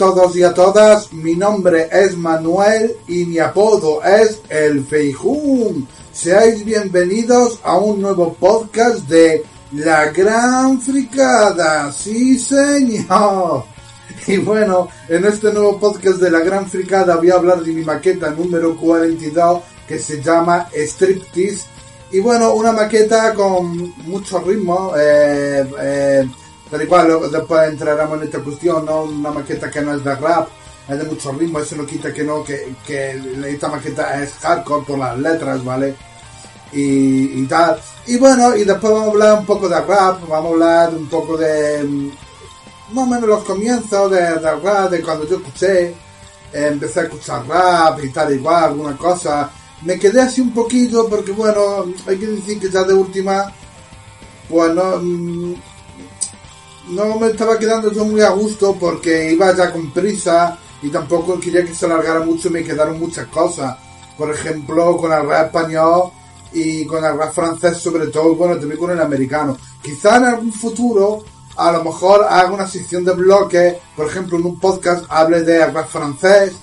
Todos y a todas, mi nombre es Manuel y mi apodo es El Feijún. Seáis bienvenidos a un nuevo podcast de La Gran Fricada, sí señor. Y bueno, en este nuevo podcast de La Gran Fricada voy a hablar de mi maqueta número 42 que se llama Striptease. Y bueno, una maqueta con mucho ritmo, eh, eh, pero igual después entraremos en esta cuestión, ¿no? Una maqueta que no es de rap, es de mucho ritmo, eso no quita que no, que, esta maqueta es hardcore por las letras, ¿vale? Y, tal. Y bueno, y después vamos a hablar un poco de rap, vamos a hablar un poco de mm, más o menos los comienzos de, rap, de cuando yo escuché, eh, empecé a escuchar rap y tal, igual, alguna cosa. Me quedé así un poquito porque bueno, hay que decir que ya de última, pues no, me estaba quedando yo muy a gusto porque iba ya con prisa y tampoco quería que se alargara mucho me quedaron muchas cosas. Por ejemplo, con el rap español y con el rap francés sobre todo, bueno, también con el americano. Quizá en algún futuro, a lo mejor haga una sección de bloques, por ejemplo, en un podcast hable de rap francés,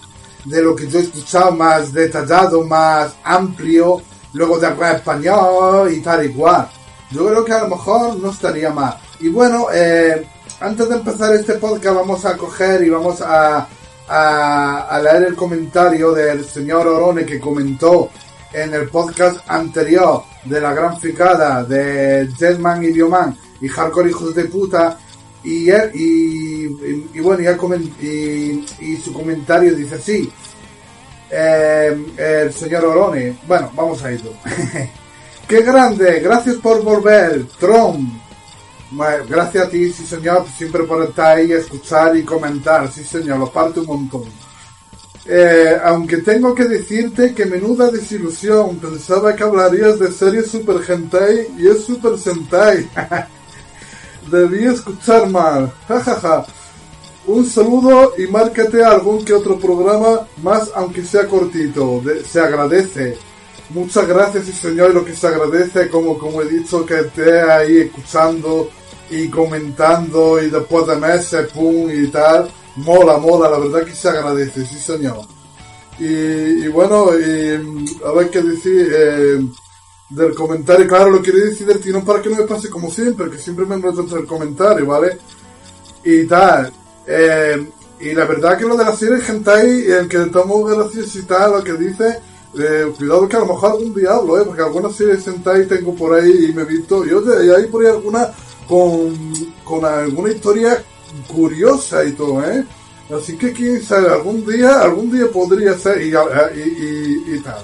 de lo que yo he escuchado más detallado, más amplio, luego de rap español y tal y cual. Yo creo que a lo mejor no estaría mal. Y bueno, eh, antes de empezar este podcast vamos a coger y vamos a, a, leer el comentario del señor Orone que comentó en el podcast anterior de la gran fricada de Jetman y Bioman y Hardcore Hijos de Puta y, él, y, y, y bueno, y, y, su comentario dice así, eh, el señor Orone, bueno, vamos a ello. ¡Qué grande! Gracias por volver, Tron. Bueno, gracias a ti, sí señor, siempre por estar ahí, escuchar y comentar, sí señor, lo parte un montón. Eh, aunque tengo que decirte que menuda desilusión, pensaba que hablarías de series Super Hentai y es Super Sentai. Debí escuchar mal, jajaja. Un saludo y márcate algún que otro programa más, aunque sea cortito. De- se agradece. Muchas gracias, sí señor, lo que se agradece, como, como he dicho, que esté ahí escuchando y comentando y después de meses, pum, y tal. Mola, mola, la verdad que se agradece, sí señor. Y, y bueno, y, a ver qué decir eh, del comentario, claro, lo quería decir del tirón para que no me pase como siempre, que siempre me enrollo entre el comentario, ¿vale? y tal. Eh, y la verdad que lo de la serie Hentai, el que tomo gracias y tal, lo que dice, eh, cuidado que a lo mejor algún día hablo, eh, porque algunas series Hentai tengo por ahí y me he visto, y oye, y hay por ahí alguna con, con alguna historia curiosa y todo, eh. Así que quién sabe, algún día, algún día podría ser y, y, y, tal.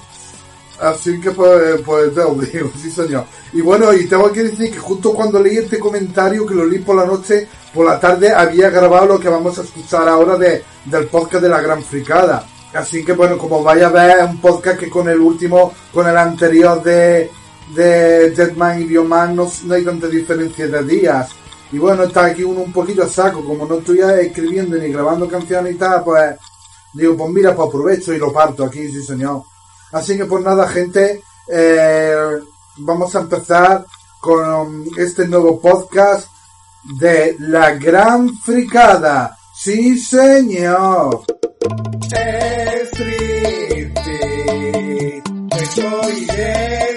Así que pues, pues te lo digo, sí señor. Y bueno, y tengo que decir que justo cuando leí este comentario, que lo leí por la noche, por la tarde había grabado lo que vamos a escuchar ahora de, del podcast de la Gran Fricada. Así que bueno, como vaya a ver un podcast que con el último, con el anterior de, de Jetman y Bioman no, no hay tanta diferencia de días. Y bueno, está aquí uno un poquito a saco, como no estoy escribiendo ni grabando canciones y tal, pues digo, pues mira, pues aprovecho y lo parto aquí, sí señor. Así que pues nada, gente, eh, vamos a empezar con este nuevo podcast de la gran fricada. Sí, señor. Me estoy desnudando.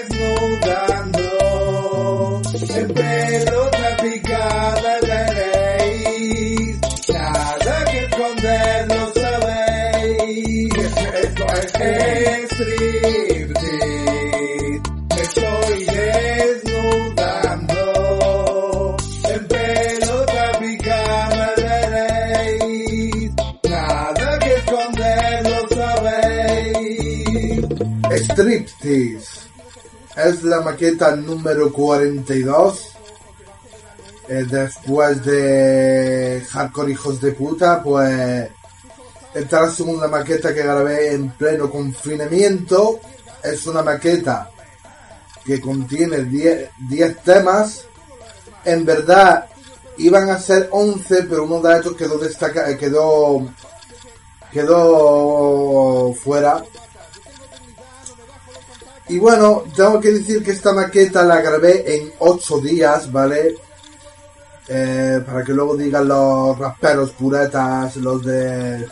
Striptease. Es la maqueta número 42. Eh, después de Hardcore Hijos de Puta, pues esta es la segunda maqueta que grabé en pleno confinamiento. Es una maqueta que contiene 10 10 temas. En verdad iban a ser 11, pero uno de ellos quedó destaca eh, quedó quedó fuera. Y bueno, tengo que decir que esta maqueta la grabé en 8 días, ¿vale? Eh, para que luego digan los rasperos puretas, los de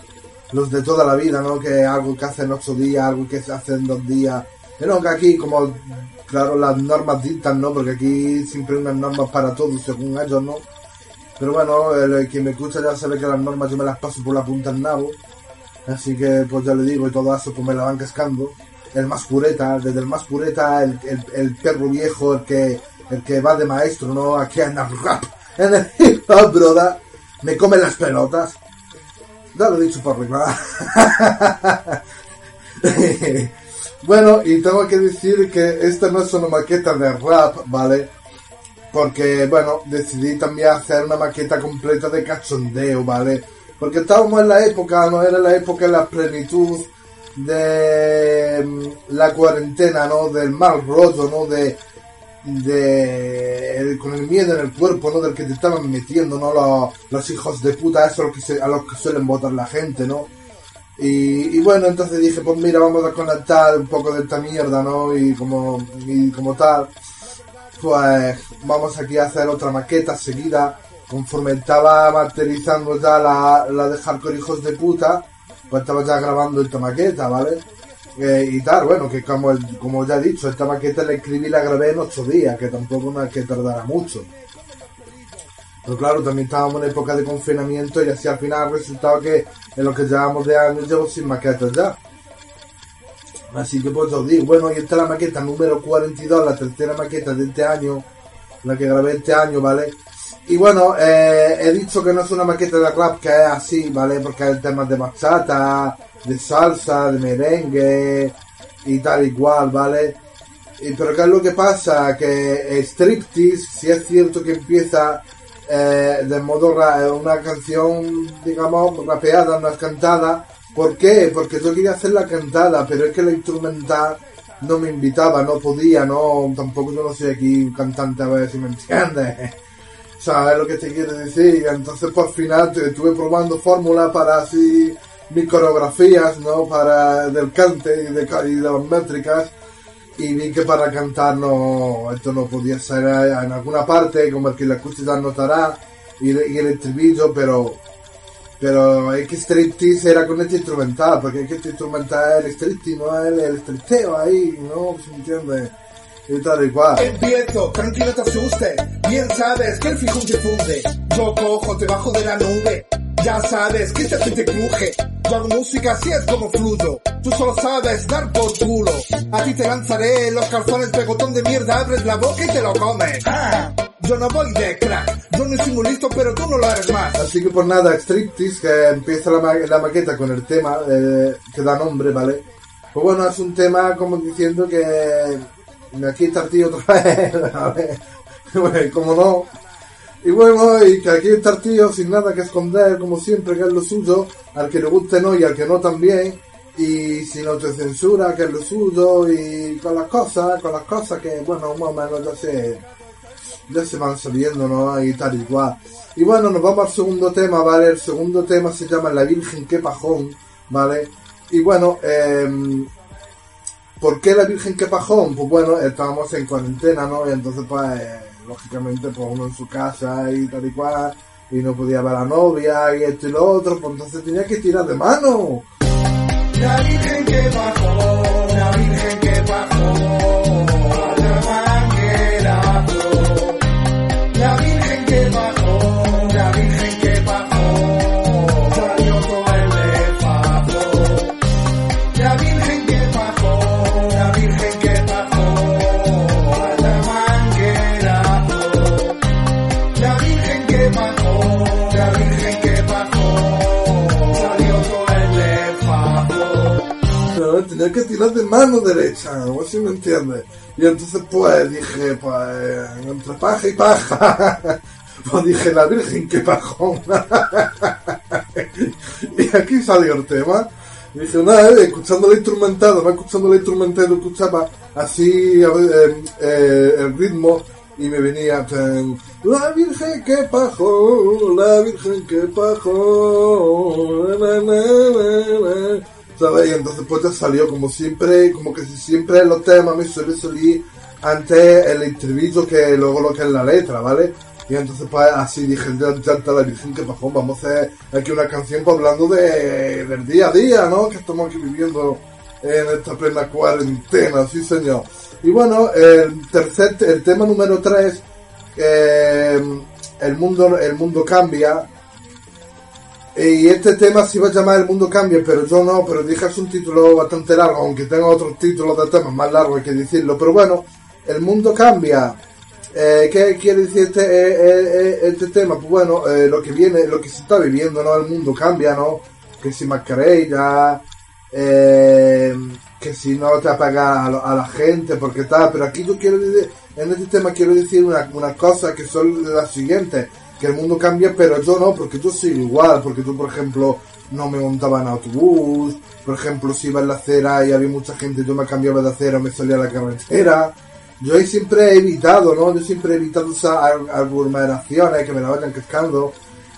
los de toda la vida, ¿no? Que algo que hacen 8 días, algo que se hace en 2 días. Pero que aquí, como, claro, las normas dictan, ¿no? Porque aquí siempre hay unas normas para todos, según ellos, ¿no? Pero bueno, el, quien me escucha ya sabe que las normas yo me las paso por la punta del nabo. Así que, pues ya le digo, y todo eso pues me la van cascando. El más pureta, desde el más pureta, el, el, el perro viejo, el que, el que va de maestro, ¿no? Aquí en el rap, en el hip hop, broda. Me comen las pelotas. Ya lo he dicho por arriba. bueno, y tengo que decir que esta no es una maqueta de rap, ¿vale? Porque, bueno, decidí también hacer una maqueta completa de cachondeo, ¿vale? Porque estábamos en la época, no era la época de la plenitud de mm, la cuarentena, ¿no? Del mal rollo, ¿no? De, de el- con el miedo en el cuerpo, ¿no? Del que te estaban metiendo, ¿no? Los, los hijos de puta, eso que, se- a los que suelen votar la gente, ¿no? Y, bueno, entonces dije, pues mira, vamos a conectar un poco de esta mierda, ¿no? Y como, y como tal, pues vamos aquí a hacer otra maqueta seguida. Conforme estaba materializando ya la, la de Hardcore Hijos de Puta, estaba ya grabando esta maqueta, ¿vale? Eh, y tal, bueno, que como, el- como ya he dicho, esta maqueta la escribí y la grabé en ocho días, que tampoco no es que tardara mucho. Pero claro, también estábamos en época de confinamiento y así al final resultaba que en lo que llevamos de años llevo sin maquetas ya. Así que pues os digo, bueno, y esta es la maqueta número 42, la tercera maqueta de este año, la que grabé este año, ¿vale? Y bueno, eh, he dicho que no es una maqueta de rap que es así, ¿vale? Porque hay temas de bachata, de salsa, de merengue y tal igual, ¿vale? Y, pero ¿qué es lo que pasa? Que Striptease, si es cierto que empieza eh, de modo ra- una canción, digamos, rapeada, no es cantada. ¿Por qué? Porque yo quería hacer la cantada, pero es que la instrumental no me invitaba, no podía, no, tampoco yo no soy aquí cantante, a ver si me entiendes. ¿Sabes lo que te quiero decir? Entonces por final te- estuve probando fórmulas para así mis coreografías, ¿no? Para del cante y de, y de las métricas y vi que para cantar no, esto no podía ser eh, en alguna parte, como el que la acústica notará y el estribillo, pero pero es que striptease era con este instrumental, porque es que este instrumental es el striptease, no es el, el stripteo ahí, ¿no? ¿Se entiende? Y tal y cual. Empiezo, tranquilo te asuste. Bien sabes que el fijón se funde. Yo cojo, te bajo de la nube. Ya sabes que este te cruje. Yo hago música así es como fluyo. Tú solo sabes dar por culo. A ti te lanzaré los calzones de botón de mierda. Abres la boca y te lo comes. Ah, yo no voy de crack. Yo no soy muy listo, pero tú no lo eres más. Así que por nada, Striptease, que empieza la, ma- la maqueta con el tema eh, que da nombre, ¿vale? Pues bueno, es un tema como diciendo que aquí está el tío otra vez, ¿vale? Bueno, como no. Y bueno, y que aquí está el tío sin nada que esconder, como siempre, que es lo suyo, al que le guste no y al que no también, y sin autocensura, que es lo suyo, y con las cosas, con las cosas que, bueno, más o menos ya se, ya se van saliendo, ¿no? Y tal y cual. Y bueno, nos vamos al segundo tema, ¿vale? El segundo tema se llama La Virgen que pajón, ¿vale? Y bueno, eh, ¿por qué la Virgen que pajón? Pues bueno, estábamos en cuarentena, ¿no? Y entonces pues lógicamente, pues uno en su casa y tal y cual, y no podía ver a la novia y esto y lo otro, pues entonces tenía que tirar de mano. La Virgen que bajó, la Virgen que bajó, tenía que tirar de mano derecha, sé si me entiendes. Y entonces pues dije, pues entre paja y paja, pues dije la Virgen que pajón. y aquí salió el tema. Dije, nada, eh, escuchando la instrumental, además escuchando la instrumental, lo escuchaba así eh, eh, el ritmo y me venía la Virgen que pajó, la Virgen que pajó, na, na, na, na". ¿Sabes? Y entonces pues ya salió como siempre, como que si siempre los temas me suele salir antes el estribillo que luego lo que es la letra, ¿vale? Y entonces pues así dije, está la Virgen que pajó, vamos a hacer aquí una canción hablando de, del día a día, ¿no? Que estamos aquí viviendo en esta plena cuarentena, sí señor. Y bueno, el tercer, el tema número 3, el mundo, el mundo cambia. Y este tema se iba a llamar El mundo cambia, pero yo no, pero dije es un título bastante largo, aunque tengo otros títulos de temas más largos que decirlo. Pero bueno, el mundo cambia. Eh, ¿Qué quiere decir este, eh, eh, este tema? Pues bueno, eh, lo que viene, lo que se está viviendo, ¿no? El mundo cambia, ¿no? Que si mascarilla, eh, que si no te apaga a, a la gente, porque tal, pero aquí yo quiero decir, en este tema quiero decir una, una cosa que son las siguientes, que el mundo cambia, pero yo no, porque yo sigo igual, porque yo, por ejemplo, no me montaba en autobús, por ejemplo, si iba en la acera y había mucha gente, yo me cambiaba de acera, me salía la carretera, yo ahí siempre he evitado, ¿no? Yo siempre he evitado usar ar- aglomeraciones que me la vayan cascando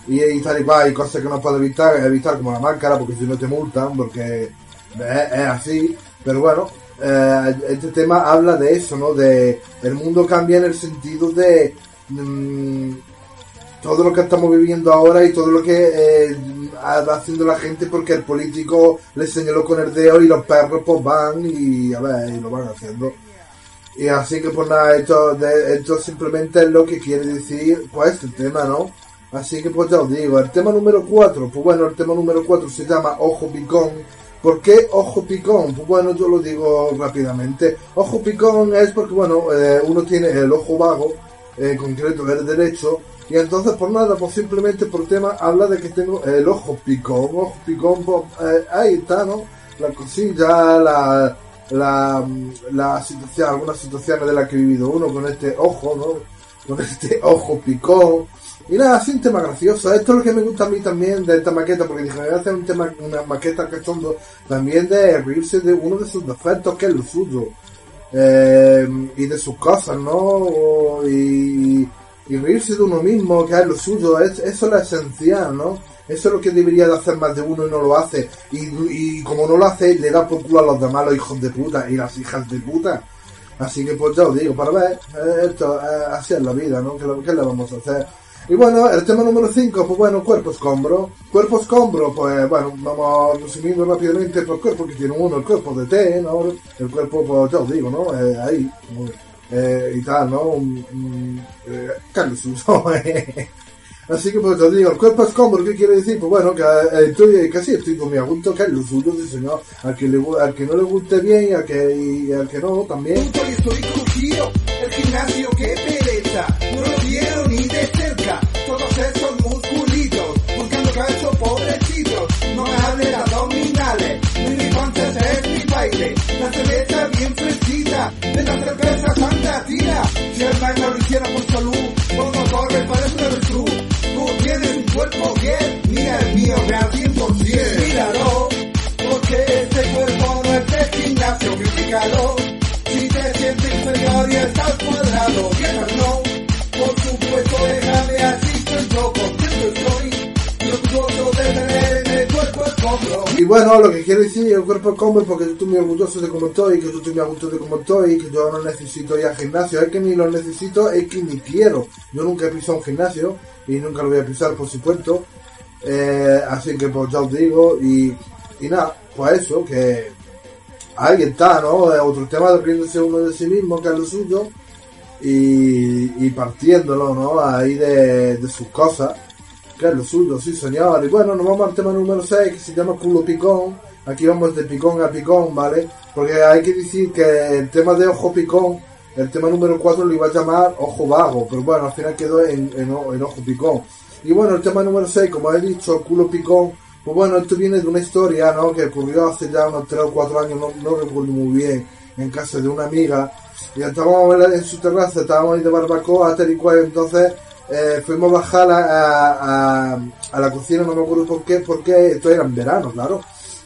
y, y tal y cual, hay cosas que no puedo evitar, evitar como la máscara, porque si no te multan, porque es, es así, pero bueno, eh, este tema habla de eso, ¿no? De el mundo cambia en el sentido de mm, todo lo que estamos viviendo ahora y todo lo que eh, haciendo la gente porque el político le señaló con el dedo y los perros pues van y a ver, y lo van haciendo. Y así que pues nada, esto, de, esto simplemente es lo que quiere decir pues este tema, ¿no? Así que pues ya os digo, el tema número 4, pues bueno, el tema número 4 se llama Ojo Picón. ¿Por qué Ojo Picón? Pues bueno, yo lo digo rápidamente. Ojo Picón es porque, bueno, eh, uno tiene el ojo vago, en concreto el derecho, y entonces por nada, pues simplemente por tema habla de que tengo el ojo picón, ojo picón, pues, eh, ahí está, ¿no? La cosilla, la, la, la situación, algunas situaciones de las que he vivido uno con este ojo, ¿no? Con este ojo picón. Y nada, así un tema gracioso. Esto es lo que me gusta a mí también de esta maqueta, porque dije, voy a hacer un tema, una maqueta cachondo también de reírse de uno de sus defectos, que es lo suyo. Eh, y de sus cosas, ¿no? Y, y reírse de uno mismo, que es lo suyo, es, eso es lo esencial, ¿no? Eso es lo que debería de hacer más de uno y no lo hace. Y, y como no lo hace, le da por culo a los demás, los hijos de puta y las hijas de puta. Así que pues ya os digo, para ver, eh, esto, eh, así es la vida, ¿no? ¿Qué, qué le vamos a hacer? Y bueno, el tema número 5, pues bueno, cuerpo escombro. Cuerpo escombro, pues bueno, vamos resumiendo rápidamente por cuerpo que tiene uno, el cuerpo de té, ¿no? El cuerpo, pues ya os digo, ¿no? Eh, ahí, eh, y tal, ¿no? Un- un, eh, Carlos eh. Así que pues te digo, el cuerpo escombro, ¿qué quiere decir? Pues bueno, que eh, estoy, casi estoy con mi gusto, que es lo suyo, sí señor. Al que, le, al que no le guste bien y al que, al que no, también. No. No es. Si el baile lo hiciera por salud. Bueno, lo que quiero decir, el cuerpo come porque yo estoy muy orgulloso de cómo estoy, que yo estoy muy orgulloso de cómo estoy, que yo no necesito ir al gimnasio, es que ni lo necesito, es que ni quiero. Yo nunca he pisado un gimnasio y nunca lo voy a pisar, por supuesto. Eh, así que pues ya os digo, y, y nada, pues eso, que ahí está, ¿no? Es otro tema de riéndose uno de sí mismo, que es lo suyo, y, y partiéndolo, ¿no? Ahí de, de sus cosas, lo suyo, sí señor. Y bueno, nos vamos al tema número 6, que se llama culo picón. Aquí vamos de picón a picón, ¿vale? Porque hay que decir que el tema de ojo picón, el tema número 4 lo iba a llamar ojo vago, pero bueno, al final quedó en, ojo picón. Y bueno, el tema número 6, como he dicho, culo picón, pues bueno, esto viene de una historia, ¿no? Que ocurrió hace ya unos 3 o 4 años, no, no recuerdo muy bien, en casa de una amiga. Y estábamos en su terraza, estábamos ahí de barbacoa, tal y cual, entonces eh, fuimos a bajar a, a, la cocina, no me acuerdo por qué, porque esto era en verano, claro.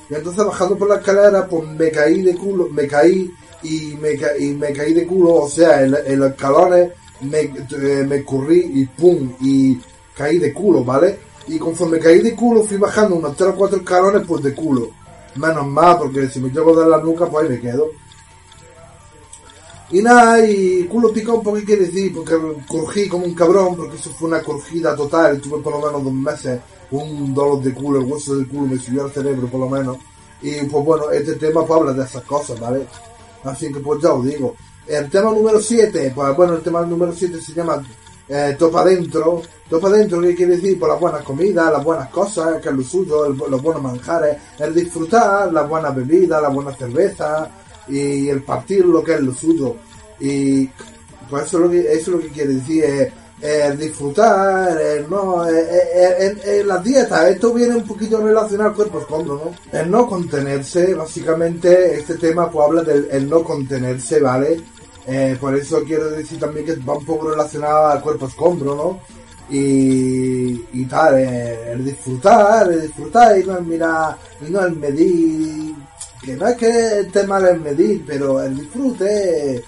Y entonces bajando por la escalera, pues me caí de culo, me caí y me, ca y me caí de culo, o sea, en, en los escalones me, eh, me currí y pum, y caí de culo, ¿vale? Y conforme caí de culo fui bajando unos 3 o 4 escalones pues de culo. Menos mal, porque si me llevo de la nuca pues ahí me quedo. Y nada, y culo picón, ¿por qué quiere decir? Porque curgí como un cabrón, porque eso fue una curgida total. Tuve por lo menos dos meses un dolor de culo, el hueso del culo me subió al cerebro por lo menos. Y pues bueno, este tema pues habla de esas cosas, ¿vale? Así que pues ya os digo. El tema número 7, pues bueno, el tema número 7 se llama eh, Topa Dentro. Topa Dentro, ¿qué quiere decir? Por las buenas comidas, las buenas cosas, que es lo suyo, los buenos manjares, el disfrutar, las buenas bebidas, las buenas cervezas y el partir lo que es lo suyo. Y pues eso es lo que, eso es lo que quiere decir, es, disfrutar, es no, es, las dietas, esto viene un poquito relacionado al cuerpo escombro, ¿no? El no contenerse, básicamente este tema pues habla del el no contenerse, ¿vale? Eh, por eso quiero decir también que va un poco relacionado al cuerpo escombro, ¿no? Y, y tal, eh, el disfrutar, el disfrutar y no el mirar, y no el medir, que no es que esté mal el medir, pero el disfrute,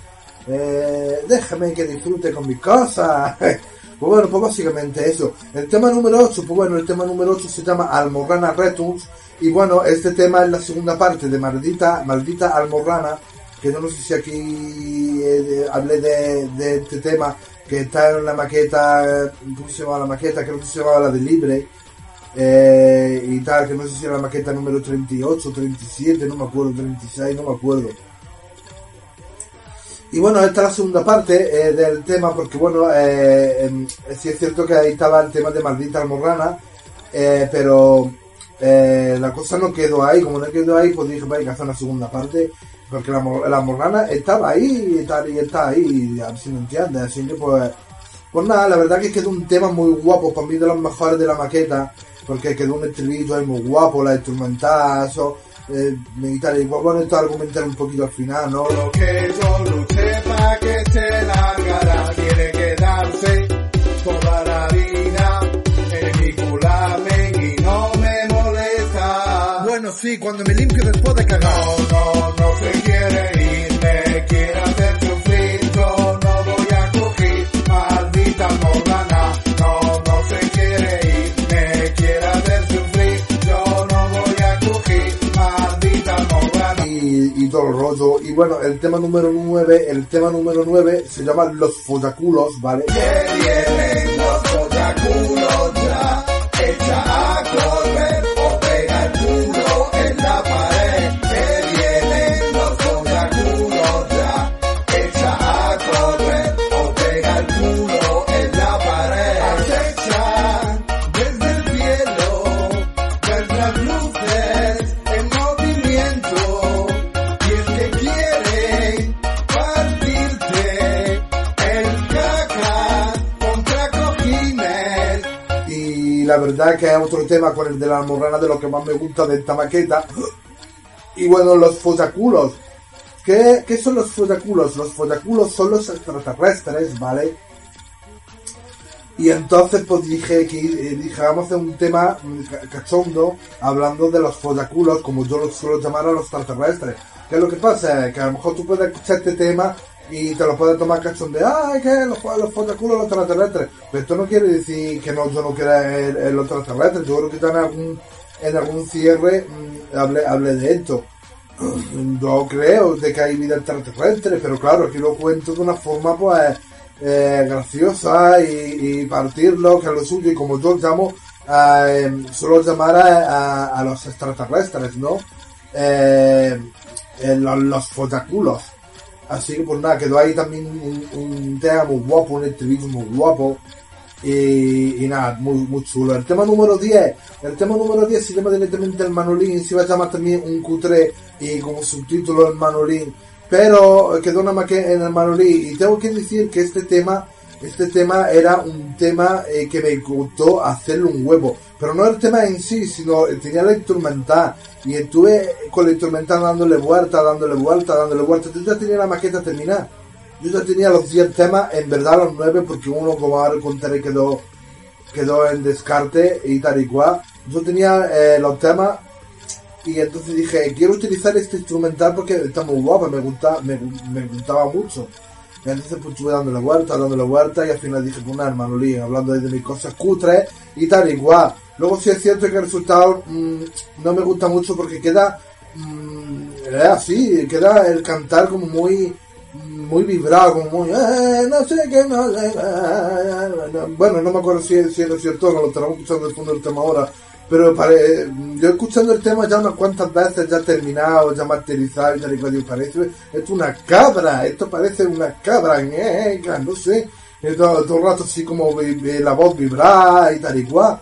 eh, déjame que disfrute con mis cosas. pues bueno, pues básicamente eso. El tema número 8, pues bueno, el tema número 8 se llama Almorrana Retus. Y bueno, este tema es la segunda parte de Maldita, Maldita Almorrana que no, sé si aquí eh, hablé de, este tema, que está en la maqueta, ¿cómo se llama la maqueta? Creo que se llamaba la de Libre, eh, y tal, que no sé si era la maqueta número 38, 37, no me acuerdo, 36, no me acuerdo. Y bueno, esta es la segunda parte eh, del tema, porque bueno, eh, sí es cierto que ahí estaba el tema de Maldita Almorrana, eh, pero la cosa no quedó ahí, como no quedó ahí, pues dije, hay que hacer una segunda parte, porque la, la morgana estaba ahí y, tal, y está ahí, a ver si me entiendes, así que pues, pues nada, la verdad que quedó un tema muy guapo, para mí de los mejores de la maqueta, porque quedó un estribillo ahí muy guapo, la instrumental, eso, eh, y tal, y pues, bueno, esto argumentar un poquito al final, ¿no? Lo que yo luché para que se largara, quiere quedarse toda la vida en mi culamen y no me molesta. Bueno, sí, cuando me limpio después de cagar. Todo el rollo. Y bueno, el tema número 9, el tema número 9 se llama Los Follaculos, ¿vale? Que vienen los follaculos ya, echa a la verdad que es otro tema con el de la almorrana de lo que más me gusta de esta maqueta. Y bueno, los follaculos. ¿Qué, ¿Qué son los follaculos? Los follaculos son los extraterrestres, ¿vale? Y entonces pues dije que eh, dije vamos un tema ca- cachondo hablando de los follaculos, como yo los suelo llamar a los extraterrestres. ¿Qué es lo que pasa? Que a lo mejor tú puedes escuchar este tema y te lo puedes tomar cachondo de ay que los, los follaculos los extraterrestres. Pero esto no quiere decir que no, yo no quiera el, el extraterrestre, yo creo que tiene algún en algún cierre mm, hable, hable de esto. Yo creo de que hay vida extraterrestre, pero claro, aquí lo cuento de una forma pues eh, graciosa y, partirlo, que es lo suyo, y como yo llamo, eh, suelo llamar a, los extraterrestres, ¿no? Eh, los, los fotaculos. Así que pues nada, quedó ahí también un, tema muy guapo, un entrevista muy guapo. Y, nada, muy, muy chulo. El tema número 10, el tema número 10 se llama directamente el Manolín, se va a llamar también un Q3 y como subtítulo el Manolín pero quedó una maqueta en el Manolí y tengo que decir que este tema este tema era un tema eh, que me gustó hacerle un huevo. Pero no el tema en sí sino tenía la instrumental. Y estuve con la instrumental dándole vuelta dándole vuelta dándole vuelta. Yo ya tenía la maqueta terminada. Yo ya tenía los 10 temas en verdad los 9 porque uno como ahora contaré quedó quedó en descarte y tal y cual. Yo tenía eh, los temas y entonces dije, quiero utilizar este instrumental porque está muy guapo, me, gusta, me, me gustaba mucho. Y entonces pues estuve dándole vuelta, dándole vuelta y al final dije, pues nada, hermano Lee, hablando de mis cosas cutres y tal, igual. Luego sí es cierto que el resultado mm, no me gusta mucho porque queda mmm, así, queda el cantar como muy muy vibrado, como muy eh, no sé qué, no sé, bueno, no me acuerdo si, si es cierto, no lo estamos escuchando el fondo del tema ahora, pero yo escuchando el tema ya unas cuantas veces, ya terminado, ya materializado y tal y cual, parece, esto es una cabra, esto parece una cabra, eh, no sé, todo, el rato así como la voz vibra y tal y cual.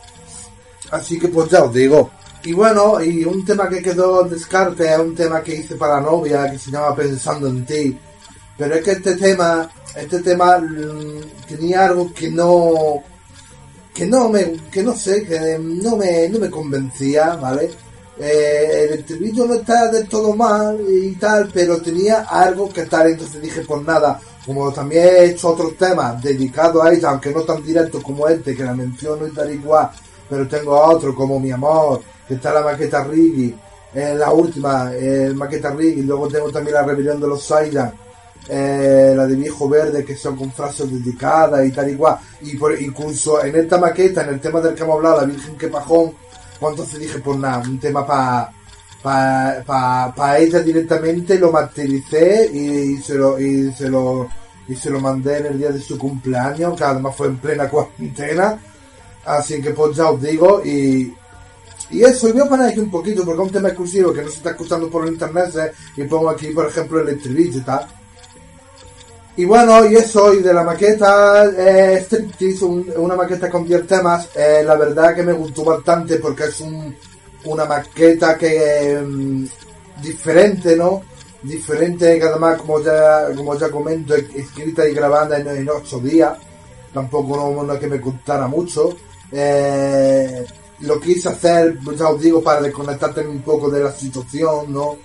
Así que pues ya os digo. Y bueno, y un tema que quedó en descarte es un tema que hice para la novia, que se llama Pensando en ti. Pero es que este tema, este tema mm, tenía algo que no, que no me, que no sé, que no me, no me convencía, ¿vale? Eh, el estribillo no está del todo mal y tal, pero tenía algo que tal, entonces dije, pues nada, como también he hecho otros temas dedicados a ella, aunque no tan directos como este, que la menciono y tal igual, pero tengo otro como Mi Amor, que está la maqueta Riggy, eh, la última, eh, maqueta Riggy, luego tengo también la rebelión de los Silent, eh, la de Viejo Verde, que son con frases dedicadas y tal y cual. Y por, incluso en esta maqueta, en el tema del que hemos hablado, la Virgen que pajón, cuando se dije, pues nada, un tema para para pa, ella directamente, lo materialicé y, se lo, y se lo y se lo mandé en el día de su cumpleaños, que además fue en plena cuarentena. Así que pues ya os digo, y, y eso, y voy a parar aquí un poquito porque es un tema exclusivo que no se está escuchando por internet, ¿eh? y pongo aquí, por ejemplo, el estribillo y tal. Y bueno, y eso, y de la maqueta, eh, una maqueta con 10 temas, eh, la verdad que me gustó bastante porque es un, una maqueta que mm, diferente, ¿no? Diferente, que además, como ya, como ya comento, escrita y grabada en, en 8 días, tampoco no, no, es que me gustara mucho. Eh, lo quise hacer, ya os digo, para desconectarte un poco de la situación, ¿no?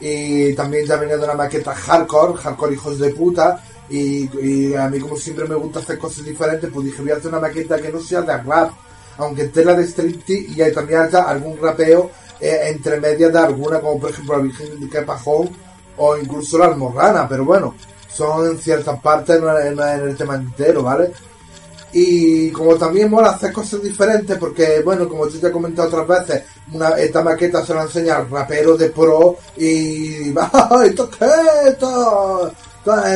y también ya venía de una maqueta hardcore, hardcore hijos de puta, y, a mí como siempre me gusta hacer cosas diferentes, pues dije voy a hacer una maqueta que no sea de rap, aunque esté la de striptease y también haya algún rapeo eh, entre medias de alguna, como por ejemplo la Virgen de Capajón o incluso la Almorrana, pero bueno, son en ciertas partes, no en el tema entero, ¿vale? Y como también mola hacer cosas diferentes, porque bueno, como ya he comentado otras veces, una, esta maqueta se la enseña al rapero de pro y ¡Ah, ¿esto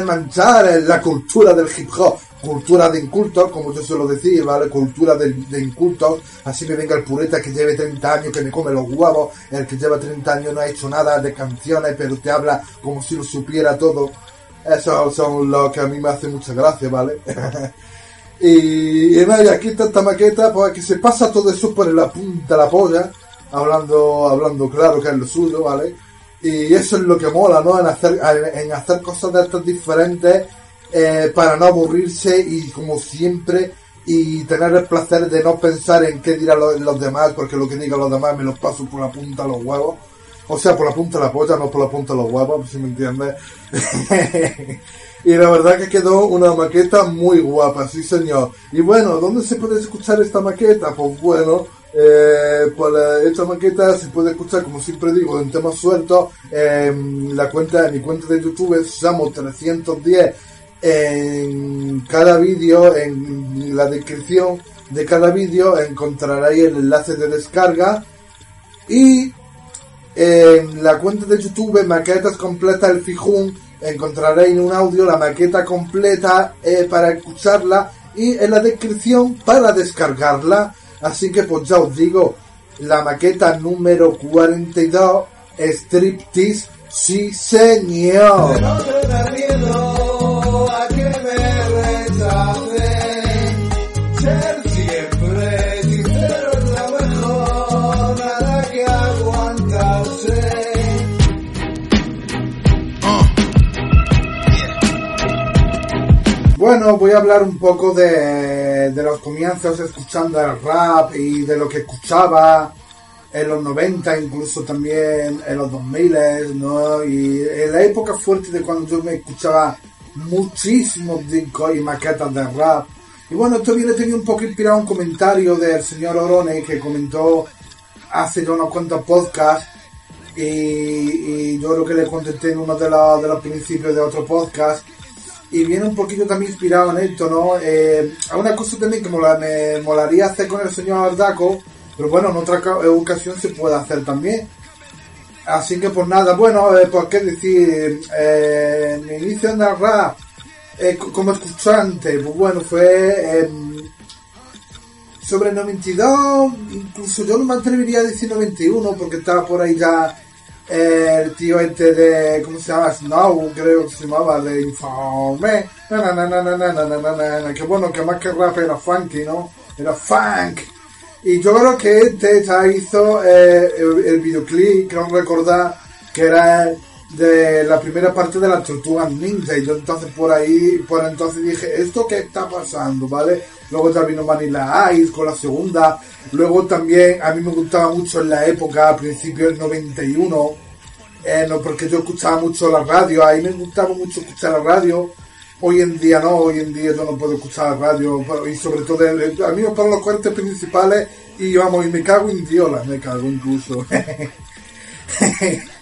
manchar la cultura del hip hop, cultura de incultos, como yo suelo decir, ¿vale? Cultura de, incultos, así me venga el pureta que lleve 30 años, que me come los huevos, el que lleva 30 años no ha hecho nada de canciones, pero te habla como si lo supiera todo. Esos son los que a mí me hacen mucha gracia, ¿vale? Y, nada, aquí está esta maqueta, pues que se pasa todo eso por la punta de la polla, hablando, hablando claro que es lo suyo, ¿vale? Y eso es lo que mola, ¿no? En hacer, en hacer cosas de estas diferentes, eh, para no aburrirse y como siempre, y tener el placer de no pensar en qué dirán los, demás, porque lo que digan los demás me lo paso por la punta de los huevos. O sea, por la punta de la polla, no por la punta de los huevos, si me entiendes. Y la verdad que quedó una maqueta muy guapa, sí señor. Y bueno, ¿dónde se puede escuchar esta maqueta? Pues bueno, eh, pues esta maqueta se puede escuchar, como siempre digo, en temas sueltos, en la cuenta, en mi cuenta de YouTube, Samo 310, en cada vídeo, en la descripción de cada vídeo encontraréis el enlace de descarga. Y en la cuenta de YouTube, maquetas completas del Fijún, encontraréis en un audio la maqueta completa eh, para escucharla. Y en la descripción para descargarla. Así que pues ya os digo, la maqueta número 42, Striptease, sí señor. Bueno, voy a hablar un poco de, de los comienzos escuchando el rap y de lo que escuchaba en los 90, incluso también en los 2000, ¿no? Y en la época fuerte de cuando yo me escuchaba muchísimos discos y maquetas de rap. Y bueno, esto viene tenido un poco inspirado un comentario del señor Orone que comentó hace unos cuantos podcasts y, y, yo creo que le contesté en uno de los, de los principios de otro podcast y viene un poquito también inspirado en esto, ¿no? Eh, una cosa también que me molaría hacer con el señor Ardaco, pero bueno, en otra ocasión se puede hacer también. Así que pues nada, bueno, eh, pues qué decir, eh, mi inicio en el rap eh, como escuchante, pues bueno, fue em, sobre 92, incluso yo no me atrevería a decir 91 porque estaba por ahí ya el tío este de, ¿cómo se llama? Snow, creo que se llamaba, de Informe. Na, na, na, que bueno, que más que rap era funky, ¿no? Era funk. Y yo creo que este hizo eh, el, videoclip, creo recordar, que era de la primera parte de la Tortuga Ninja. Y yo entonces por ahí, por entonces dije, ¿esto qué está pasando? ¿Vale? Luego también vino Vanilla Ice con la segunda. Luego también, a mí me gustaba mucho en la época, a principios del 91, eh, no, porque yo escuchaba mucho la radio, ahí me gustaba mucho escuchar la radio. Hoy en día no, hoy en día yo no puedo escuchar la radio, y sobre todo, a mí me ponen los cortes principales y vamos, y me cago en diola, me cago incluso.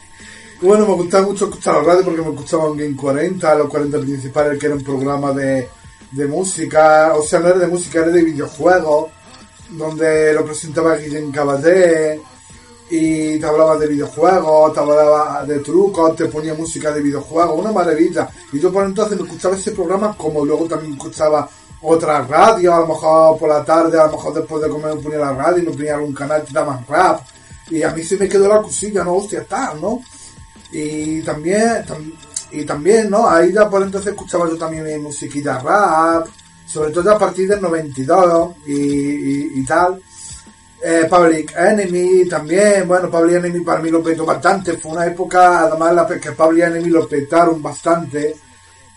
bueno, me gustaba mucho escuchar la radio porque me escuchaban en 40, los 40 principales, que era un programa de, de música, o sea, no era de música, era de videojuegos, donde lo presentaba Guillén Caballé, y te hablaba de videojuegos, te hablaba de trucos, te ponía música de videojuegos, una maravilla. Y yo por entonces me escuchaba ese programa como luego también escuchaba otra radio, a lo mejor por la tarde, a lo mejor después de comer me ponía la radio y me ponía algún canal que daba rap. Y a mí se me quedó la cosilla, ¿no? Hostia, tal, ¿no? Y también, y también, ¿no? Ahí ya por entonces escuchaba yo también mi musiquita rap, sobre todo a partir del 92 y, y, y tal. Eh, Public Enemy también, bueno, Public Enemy para mí lo petó bastante, fue una época, además la que Public Enemy lo petaron bastante,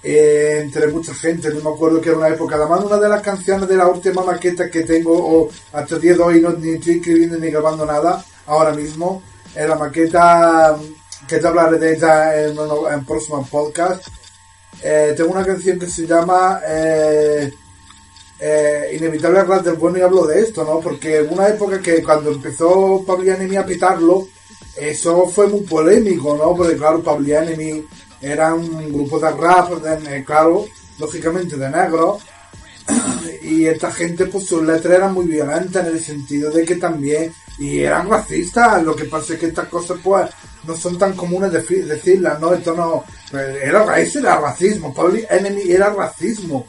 eh, entre mucha gente, no me acuerdo que era una época, además una de las canciones de la última maqueta que tengo, o hasta el día de hoy no ni estoy escribiendo ni grabando nada, ahora mismo, es la maqueta que te hablaré de ella en, en, próximo podcast. Eh, tengo una canción que se llama eh, eh, inevitable hablar del bueno y hablo de esto, ¿no? Porque en una época que cuando empezó Pablianemi a pitarlo, eso fue muy polémico, ¿no? Porque claro, Pablianemi era un grupo de rap, de, claro, lógicamente de negro, y esta gente, pues sus letras eran muy violentas en el sentido de que también, y eran racistas, lo que pasa es que estas cosas, pues, no son tan comunes de decirlas, ¿no? Esto no, pues, era, era racismo, Public Enemy era racismo,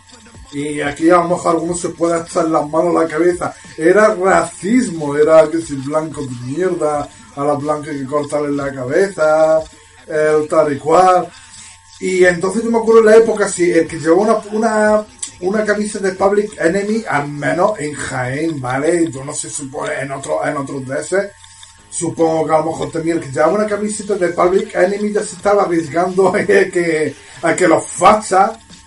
y aquí a lo mejor alguno se puede echar las manos a la cabeza. Era racismo, era que si blanco de mierda, a la blanca que cortarle la cabeza, el tal y cual. Y entonces yo me acuerdo en la época, si el que llevó una, una, una camisa de Public Enemy, al menos en Jaén, ¿vale? Yo no sé, supone en, otro, en otros ese, supongo que a lo mejor también que llevaba una camiseta de Public Enemy ya se estaba arriesgando a que, a que los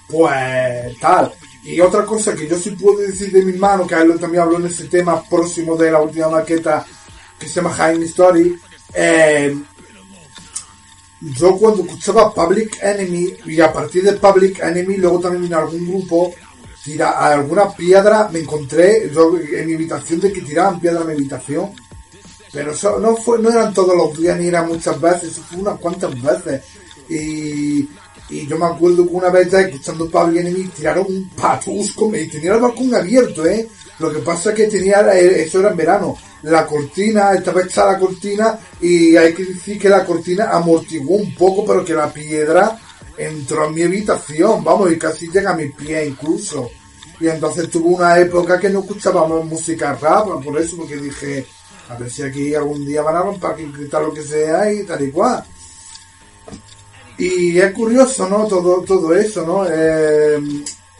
pues tal. Y otra cosa que yo sí puedo decir de mi mano, que él también habló en ese tema próximo de la última maqueta que se llama Jaime Story, eh, yo cuando escuchaba Public Enemy y a partir de Public Enemy luego también en algún grupo tira alguna piedra me encontré yo en mi habitación de que tiraban piedra en mi habitación pero eso no fue no eran todos los días ni eran muchas veces eso fue unas cuantas veces y Y yo me acuerdo que una vez ya escuchando Pablo y tiraron un patusco, me tenía el balcón abierto, ¿eh? Lo que pasa es que tenía, eso era en verano, la cortina, estaba hecha la cortina y hay que decir que la cortina amortiguó un poco, pero que la piedra entró en mi habitación, vamos, y casi llega a mi pie incluso. Y entonces tuve una época que no escuchábamos música rap, por eso, porque dije, a ver si aquí algún día van a romper, gritar lo que sea y tal y cual. Y es curioso, ¿no? Todo, todo eso, ¿no? Eh,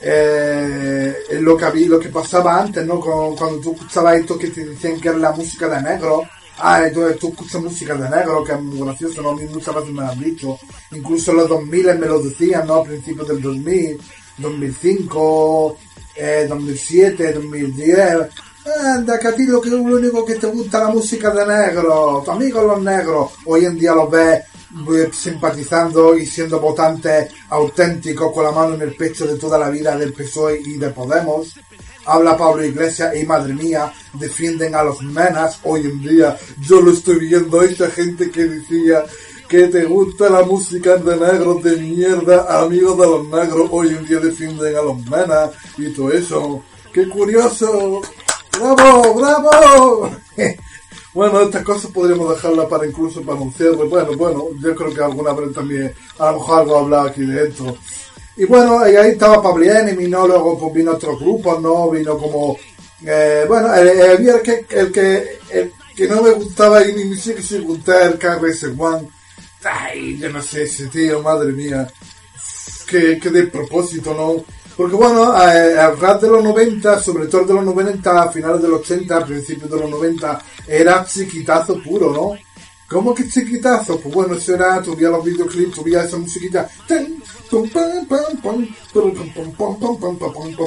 eh, lo que había, lo que pasaba antes, ¿no? Cuando, tú escuchabas esto que te decían que era la música de negro. Ah, entonces tú escuchas música de negro, que es muy gracioso, ¿no? A mí muchas veces me lo han dicho. Incluso en los 2000 me lo decían, ¿no? A principios del 2000, 2005, eh, 2007, 2010. Anda, que a ti lo, que, lo único que te gusta la música de negro, tu amigo los negros. Hoy en día los ves simpatizando y siendo votantes auténticos con la mano en el pecho de toda la vida del PSOE y de Podemos. Habla Pablo Iglesias y madre mía, defienden a los menas hoy en día. Yo lo estoy viendo, esta gente que decía que te gusta la música de negros de mierda, amigos de los negros, hoy en día defienden a los menas y todo eso. ¡Qué curioso! ¡Bravo, bravo! Bueno, estas cosas podríamos dejarlas para incluso para un cierre. Bueno, bueno, yo creo que alguna vez también, a lo mejor algo hablado aquí de esto. Y bueno, ahí estaba Pablo Enemy, ¿no? Luego pues vino otro grupo, ¿no? Vino como, eh, bueno, había el, que, el que, el que no me gustaba y ni me sigue sin gustar, el KRS-One. Ay, yo no sé, ese tío, madre mía. Que, que de propósito, ¿no? Porque bueno, al rap de los 90, sobre todo de los 90, a finales de los 80, principios de los 90, era chiquitazo puro, ¿no? ¿Cómo que chiquitazo? Pues bueno, eso era, tuviera los videoclips, tuviera esa musiquita,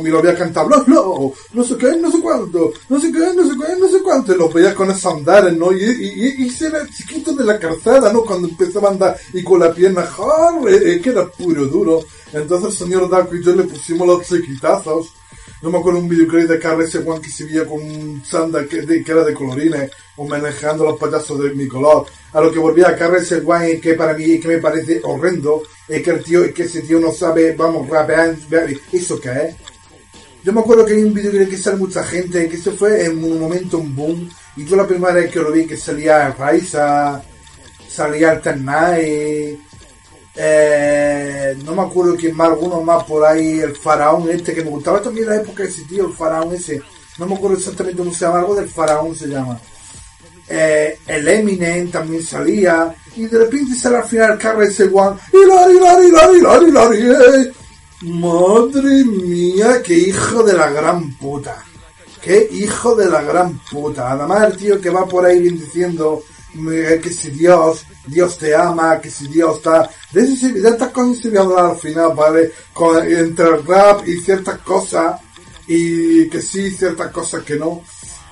y lo voy a cantar, no sé qué, no sé cuánto, no sé qué, no sé qué, no sé cuánto, y lo veía con esos andares, ¿no? Y, y, y, era chiquito de la calzada, ¿no? Cuando empezaba a andar y con la pierna, ¡joder! que era puro duro. Entonces el señor Darko y yo le pusimos los chiquitazos no me acuerdo un videoclip de Carles Juan que se veía con un chándal que, que, era de colorines, homenajeando a los payasos de mi color. A lo que volvía a Carles Juan y que para mí, que me parece horrendo, es que el tío, es que ese tío no sabe, vamos, rapear, ¿eso qué es? Yo me acuerdo que hay un videoclip que sale mucha gente, que se fue en un momento un boom, y yo la primera vez que lo vi que salía Raiza, salía Alternate, eh, no me acuerdo quién más, alguno más por ahí, el faraón este, que me gustaba también la época ese tío, el faraón ese. No me acuerdo exactamente cómo se llama, algo del faraón se llama. Eh, el Eminem también salía, y de repente sale al final ese hilari, hilari, hilari, hilari, Madre mía, qué hijo de la gran puta. Qué hijo de la gran puta. Además el tío que va por ahí bien diciendo que si Dios, Dios te ama, que si Dios está... De, de estas cosas se voy a hablar al final, ¿vale? Entre el rap y ciertas cosas, y que sí, ciertas cosas que no.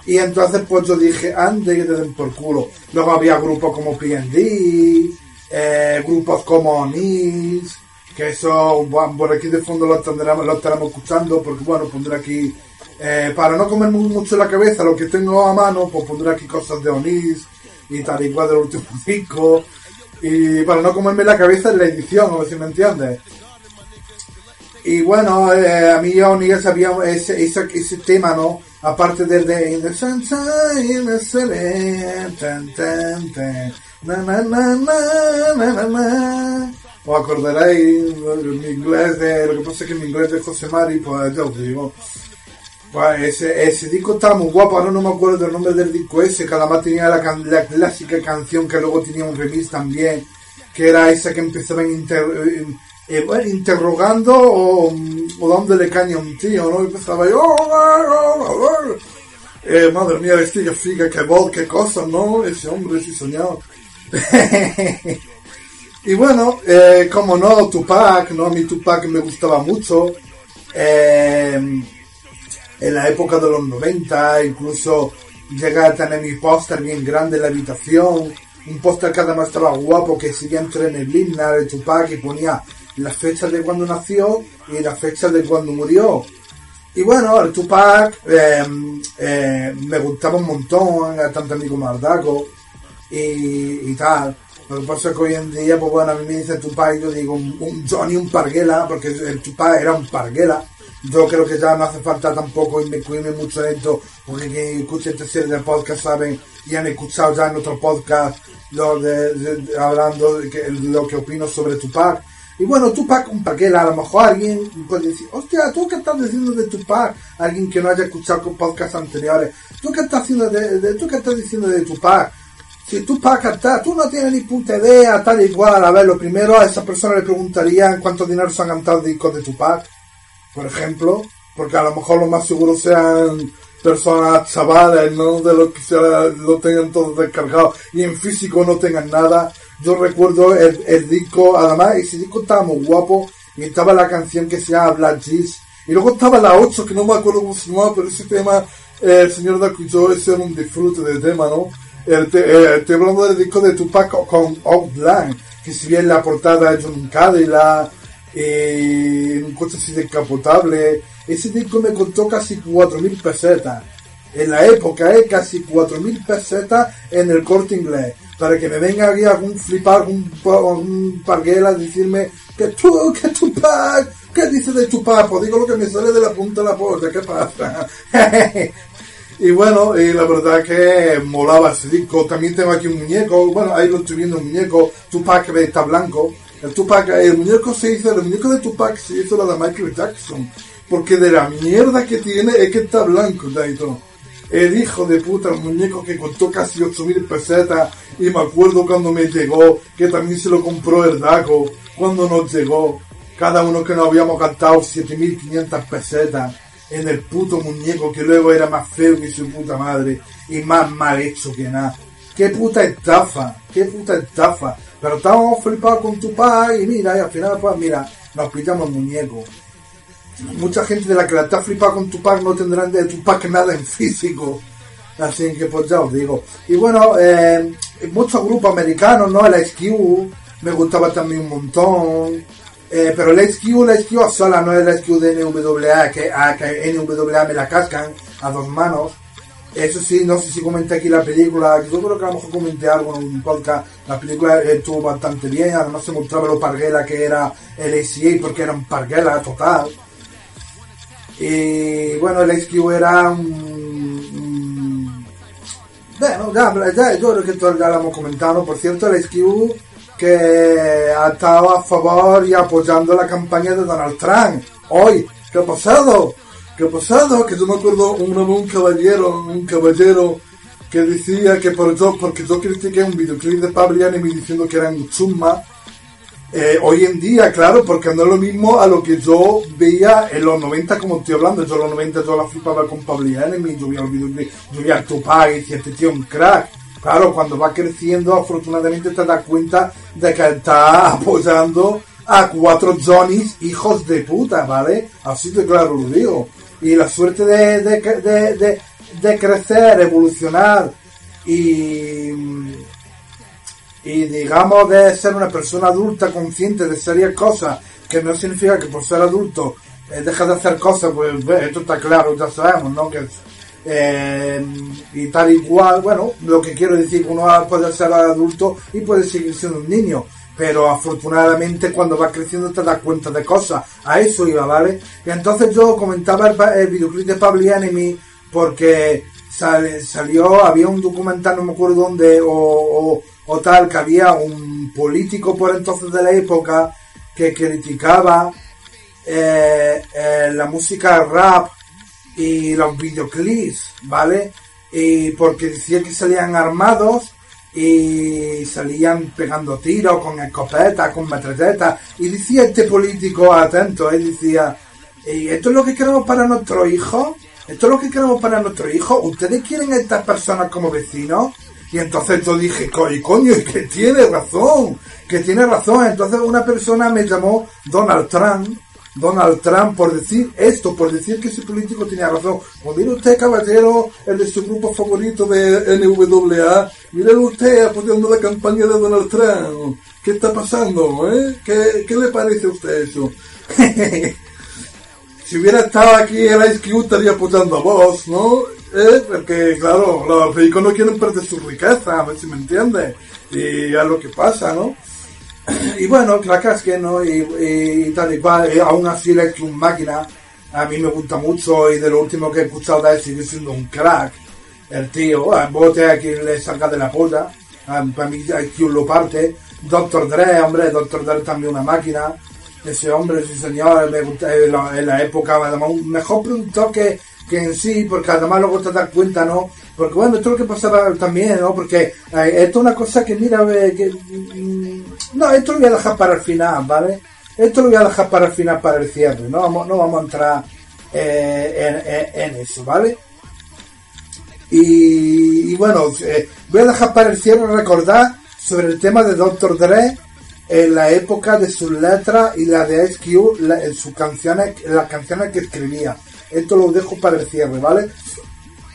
Y entonces pues yo dije, ande que te den por culo. Luego había grupos como PND, eh, grupos como NIS, que eso, bueno, por aquí de fondo lo tendremos, lo estaremos escuchando, porque bueno, pondré aquí, eh, para no comer mucho la cabeza lo que tengo a mano, pues pondré aquí cosas de Onis, y tal y cual del último disco. Y para no comerme la cabeza en la edición, a ver si me entiendes. Y bueno, eh, a mí ya Oniga sabía ese, ese, ese tema, ¿no? Aparte del de In the Sunshine, na na na na na na Os acordaréis, mi inglés de, lo que pasa es que mi inglés de José Mari, pues ya os digo, ese, ese disco estaba muy guapo, no me acuerdo del nombre del disco ese, que además tenía la, clásica canción que luego tenía un remix también, que era esa que empezaba eh, interrogando o, o, dándole caña a un tío, ¿no? Empezaba yo, oh, oh, oh, eh, madre mía, este figa, qué voz, qué cosa, ¿no? Ese hombre, ese soñado. y bueno, eh, como no, Tupac, ¿no? Mi Tupac me gustaba mucho. Eh, en la época de los 90, incluso llegué a tener mi póster bien grande en la habitación, un póster que además estaba guapo, que seguía entre neblina de Tupac y ponía la fecha de cuando nació y la fecha de cuando murió. Y bueno, el Tupac em, eh, me gustaba un montón, tanto a mí como y, tal. Lo que pasa es que hoy en día, pues bueno, a mí me dice Tupac y yo digo un, Johnny, un Parguela, porque el Tupac era un Parguela. Yo creo que ya no hace falta tampoco inmiscuirme mucho en esto, porque quien escuche esta serie de podcast saben y han escuchado ya en otro podcast lo de, hablando de que, lo que opino sobre Tupac. Y bueno, Tupac, un Parguela, a lo mejor alguien puede decir, hostia, ¿tú qué estás diciendo de Tupac? Alguien que no haya escuchado con podcasts anteriores. ¿Tú qué estás, haciendo de, ¿tú qué estás diciendo de Tupac? si para cantar, tú no tienes ni puta idea, tal y cual. A ver, lo primero a esa persona le preguntaría cuánto dinero se han cantado discos de Tupac, por ejemplo, porque a lo mejor lo más seguro sean personas chavales, ¿no? De los que se lo tengan todo descargado y en físico no tengan nada. Yo recuerdo el, disco, además, ese disco estaba muy guapo y estaba la canción que se llama Black Jeez. Y luego estaba la 8, que no me acuerdo cómo se llamaba, pero ese tema, eh, el señor de ese era un disfrute del tema, ¿no? Eh, estoy hablando del disco de Tupac con Outland, que si bien la portada es un Cadillac, eh, un coche así descapotable, ese disco me costó casi 4.000 pesetas. En la época, eh, casi 4.000 pesetas en el corte inglés. Para que me venga aquí algún flipar, un parguela a decirme que tú, que Tupac, ¿qué dices de Tupac? Pues digo lo que me sale de la punta de la polla, ¿qué pasa? Y bueno, y la verdad que molaba ese disco. También tengo aquí un muñeco, bueno, ahí lo estoy viendo un muñeco, Tupac que está blanco. El Tupac, el muñeco se hizo, el muñeco de Tupac se hizo la de Michael Jackson. Porque de la mierda que tiene es que está blanco, todo. El hijo de puta, el muñeco que costó casi 8.000 pesetas. Y me acuerdo cuando me llegó, que también se lo compró el Daco. Cuando nos llegó, cada uno que nos habíamos gastado 7.500 pesetas en el puto muñeco que luego era más feo que su puta madre y más mal hecho que nada. Qué puta estafa, qué puta estafa. Pero estábamos flipados con tu padre y mira, y al final pues mira, nos pillamos el muñeco. Mucha gente de la que la está flipada con tu pack no tendrán de tu pack nada en físico. Así que pues ya os digo. Y bueno, eh, muchos grupos americanos, ¿no? El SQ me gustaba también un montón. Eh, pero SQ, la SQ a sola no es la SQ de NWA, que, ah, que NWA me la cascan a dos manos. Eso sí, no sé si comenté aquí la película, yo creo que a lo mejor comenté algo en un podcast, la película estuvo bastante bien, además se mostraba lo parguela que era el ACA, porque era un parguela total. Y bueno, el SQ era un... bueno, ya, ya, yo creo que esto ya lo hemos comentado, por cierto, el SQ que ha estado a favor y apoyando la campaña de Donald Trump. Hoy, ¿qué ha pasado? ¿Qué ha pasado? Que yo me acuerdo un, un caballero, un caballero que decía que por yo, porque yo critiqué un videoclip de Pablo Anime diciendo que eran chumma. Eh, hoy en día, claro, porque no es lo mismo a lo que yo veía en los 90, como estoy hablando. Yo en los 90 yo la flipaba con Pablo Anime, yo veía el videoclip, yo veía Tupac y decía, este tío un crack Claro, cuando va creciendo, afortunadamente te das cuenta de que está apoyando a cuatro Johnny's hijos de puta, ¿vale? Así de claro lo digo. Y la suerte de, de, de, crecer, evolucionar y, y digamos de ser una persona adulta consciente de serias cosas, que no significa que por ser adulto eh, deja de hacer cosas, pues esto está claro, ya sabemos, ¿no? Que eh, y tal y cual, bueno, lo que quiero decir uno puede ser adulto y puede seguir siendo un niño, pero afortunadamente cuando va creciendo te das cuenta de cosas, a eso iba, ¿vale? Y entonces yo comentaba el, videoclip de Public Enemy porque salió, había un documental, no me acuerdo dónde, o, o, tal, que había un político por entonces de la época que criticaba eh, eh, la música rap y los videoclips, ¿vale? Y porque decía que salían armados y salían pegando tiros con escopetas, con metralletas. Y decía este político atento, él decía, ¿y esto es lo que queremos para nuestro hijo? ¿Esto es lo que queremos para nuestro hijo? ¿Ustedes quieren a estas personas como vecinos? Y entonces yo dije, coño, coño, que tiene razón, que tiene razón. Entonces una persona me llamó Donald Trump Donald Trump por decir esto, por decir que ese político tenía razón. O mire usted, caballero, el de su grupo favorito de NWA, mire usted apoyando la campaña de Donald Trump. ¿Qué está pasando? Eh? ¿Qué, ¿Qué, le parece a usted eso? si hubiera estado aquí el Ice Cube estaría apoyando a vos, ¿no? ¿Eh? Porque, claro, los ricos no quieren perder su riqueza, a ver si me entiende. Y es lo que pasa, ¿no? Y bueno, la casque, ¿no? Y, tal y cual, y aún así un Máquina, a mí me gusta mucho y de lo último que he escuchado de él sigue siendo un crack. El tío, a bote a quien le saca de la polla, para mí hay quien lo parte. Doctor Dre, hombre, Doctor Dre también una máquina. Ese hombre, ese señor, me gusta en la, época, además, mejor productor que, que en sí, porque además luego te das cuenta, ¿no? Porque bueno, esto es lo que pasaba también, ¿no? Porque eh, esto es una cosa que, mira, que, mm, no, esto lo voy a dejar para el final, ¿vale? Esto lo voy a dejar para el final, para el cierre, no vamos, no vamos a entrar eh, en, eso, ¿vale? Y, bueno, eh, voy a dejar para el cierre recordar sobre el tema de Dr. Dre en la época de sus letras y la de SQ en sus canciones, las canciones que escribía. Esto lo dejo para el cierre, ¿vale?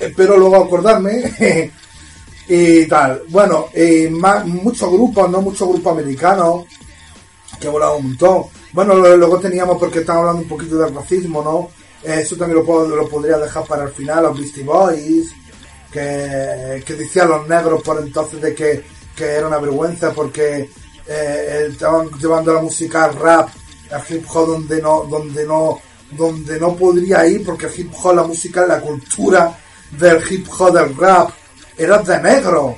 Espero luego acordarme. y tal. Bueno, eh, muchos grupos, ¿no? Muchos grupos americanos que volado un montón. Bueno, luego teníamos, porque estamos hablando un poquito del racismo, ¿no? Eso también lo, puedo, podría dejar para el final, los Beastie Boys, que, que decían los negros por entonces de que, que era una vergüenza porque eh, estaban llevando la música rap, al hip hop donde no, donde no, donde no podría ir porque el hip hop, la música, la cultura del hip hop, del rap, era de negro.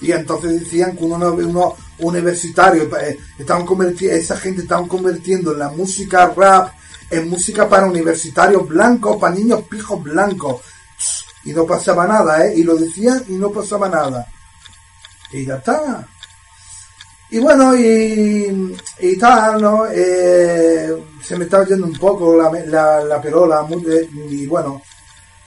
Y entonces decían que uno, uno universitario, eh, estaban convirtiendo, esa gente estaban convirtiendo la música rap en música para universitarios blancos, para niños pijos blancos. Y no pasaba nada, ¿eh? Y lo decían y no pasaba nada. Y ya está. Y bueno, y, y tal, ¿no? Eh, se me estaba yendo un poco la, la, la perola, y bueno,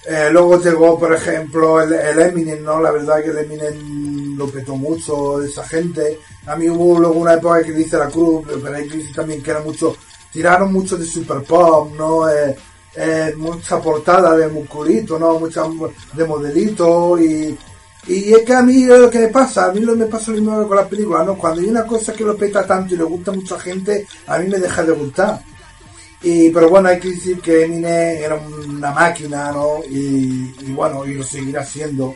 eh, luego llegó, por ejemplo, el, Eminem, ¿no? La verdad que el Eminem lo petó mucho, esa gente. A mí hubo luego una época que dice la cruz, pero hay también que era mucho, tiraron mucho de super pop, ¿no? Eh, eh, mucha portada de musculito, ¿no? Mucha de modelito y, y es que a mí lo que me pasa, a mí lo que me pasa lo mismo con las películas, ¿no? Cuando hay una cosa que lo peta tanto y le gusta a mucha gente, a mí me deja de gustar. Y, pero bueno, hay que decir que Eminem era una máquina, ¿no? Y, bueno, y lo seguirá siendo.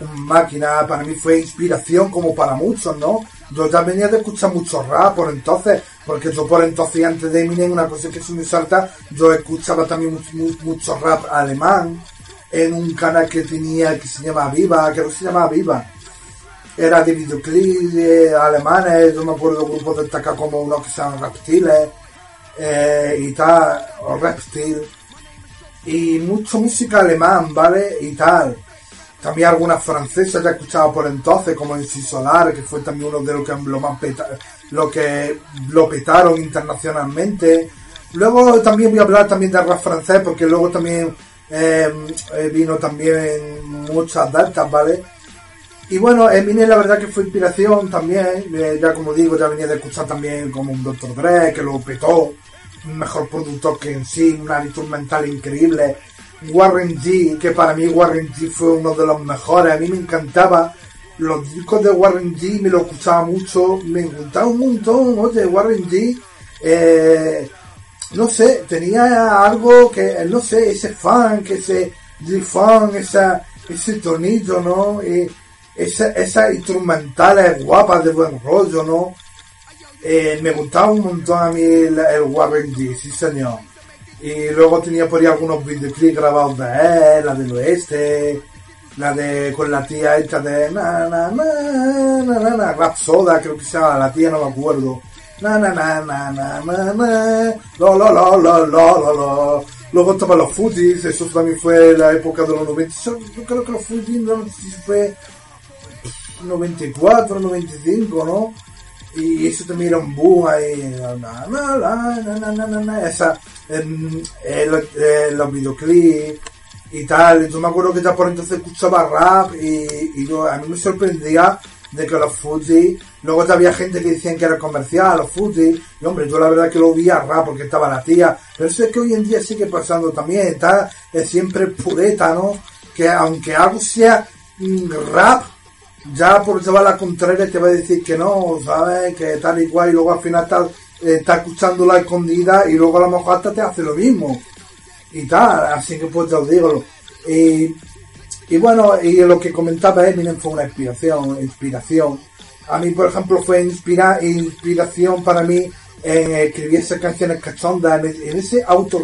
Una máquina, para mí fue inspiración como para muchos, ¿no? Yo ya venía de escuchar mucho rap por entonces, porque yo por entonces antes de Eminem, una cosa que es muy salta, yo escuchaba también mucho, rap alemán en un canal que tenía que se llama Viva, que se llama Viva. Era de videoclips alemanes, yo me acuerdo de grupos destacados como uno que se llama Reptiles eh, y tal, o Reptil, y mucho música alemán, ¿vale? Y tal. También algunas francesas ya escuchaba por entonces, como en Solar, que fue también uno de los que lo más que lo petaron internacionalmente. Luego también voy a hablar también de rap francés, porque luego también eh, eh, vino también muchas datas, ¿vale? Y bueno, Eminem la verdad que fue inspiración también, ya como digo, ya venía de escuchar también como un Dr. Dre, que lo petó, un mejor productor que en sí, una instrumental increíble. Warren G, que para mí Warren G fue uno de los mejores, a mí me encantaba. Los discos de Warren G me lo escuchaba mucho, me gustaba un montón, oye, Warren G, eh, no sé, tenía algo que, no sé, ese funk, ese G-funk, ese tonito, ¿no? Esa, esas instrumentales guapas de buen rollo, ¿no? Eh, me gustaba un montón a mí el, Warren G, sí señor. Y luego tenía por ahí algunos videoclips grabados de él, la del oeste, la de con la tía esta de na na na na na na Soda, creo que se llama, la tía no me acuerdo. Na na na na na na na lo lo lo lo lo lo Luego estaban los Footies, eso también fue la época de los 90. Yo creo que los Footies no sé si fue 94, 95, ¿no? y eso también era un boom ahí, esa, en, los videoclips y tal, yo me acuerdo que ya por entonces escuchaba rap y, y yo, a mí me sorprendía de que los Fuji, luego había gente que decían que era comercial, los Fuji, y hombre, yo la verdad que lo vi a rap porque estaba la tía, pero eso es que hoy en día sigue pasando también, está es siempre pureta, ¿no? Que aunque algo sea rap, ya por llevar la contraria te va a decir que no, ¿sabes? Que tal y cual, y luego al final está, está escuchando la escondida y luego a lo mejor hasta te hace lo mismo. Y tal, así que pues te os digo. Y, Y bueno, y lo que comentaba Eminem fue una inspiración, inspiración. A mí, por ejemplo, fue inspira, inspiración para mí en escribir esas canciones cachondas, en, ese auto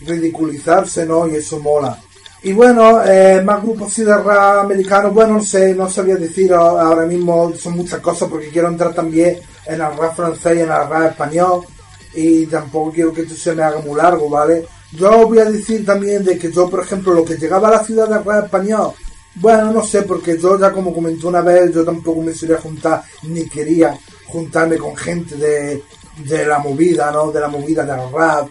ridiculizarse, ¿no? Y eso mola. Y bueno, eh, más grupos así de rap americano, bueno, no sé, no sabía decir ahora mismo, son muchas cosas porque quiero entrar también en el rap francés y en el rap español y tampoco quiero que esto se me haga muy largo, ¿vale? Yo voy a decir también de que yo, por ejemplo, lo que llegaba a la ciudad de rap español, bueno, no sé, porque yo ya como comenté una vez, yo tampoco me solía juntar, ni quería juntarme con gente de, de la movida, ¿no? De la movida del rap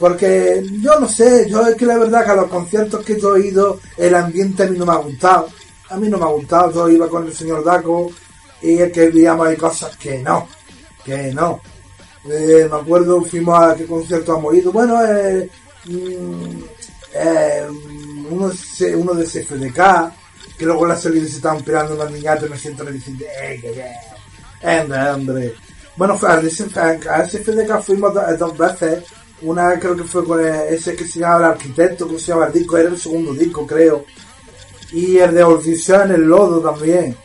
porque yo no sé, yo es que la verdad que a los conciertos que yo he ido, el ambiente a mí no me ha gustado. A mí no me ha gustado, yo iba con el señor Daco y es que veíamos hay cosas que no, que no. Eh, me acuerdo, fuimos a qué concierto hemos ido. Bueno, eh, mm, eh, uno, uno de CFDK, que luego la salida se estaban peleando unos niñatos y me siento me dicen, eh, que hombre, hombre. Bueno, a, a CFDK fuimos dos veces una creo que fue con ese que se llama El Arquitecto, que se llama el disco, era el segundo disco, creo. Y el de Odisea en el Lodo también.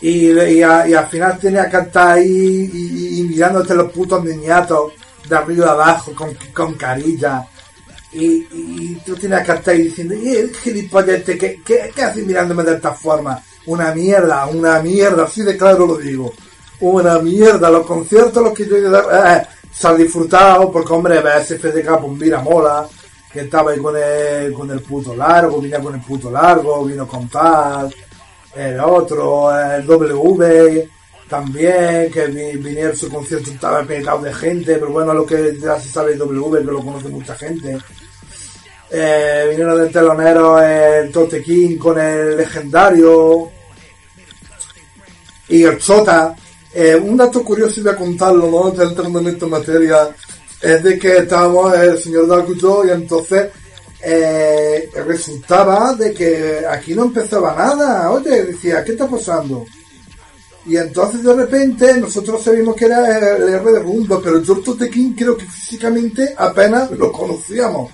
Y, y, al final tenía que estar ahí y, mirándote los putos niñatos de arriba abajo con, con carilla. Y, tú tienes que estar ahí diciendo, ¿y el gilipollas este qué, qué, haces mirándome de esta forma? Una mierda, una mierda, así de claro lo digo. Una mierda, los conciertos los que yo he ido a eh, se ha disfrutado porque, hombre, BSFDK, pues mira, mola, que estaba ahí con el, con el puto largo, vino con el puto largo, vino con tal, el otro, el W, también, que vinieron su concierto, estaba pegado de gente, pero bueno, lo que ya se sabe el W, que lo conoce mucha gente. Eh, vinieron del telonero el Tote King con el legendario y el Chota, eh, un dato curioso voy a contarlo, ¿no? Del entrenamiento en materia, es de que estábamos el señor Dakuto y entonces eh, resultaba de que aquí no empezaba nada. Oye, decía, ¿qué está pasando? Y entonces de repente nosotros sabíamos que era el R de Rumba, pero George Tekin creo que físicamente apenas lo conocíamos.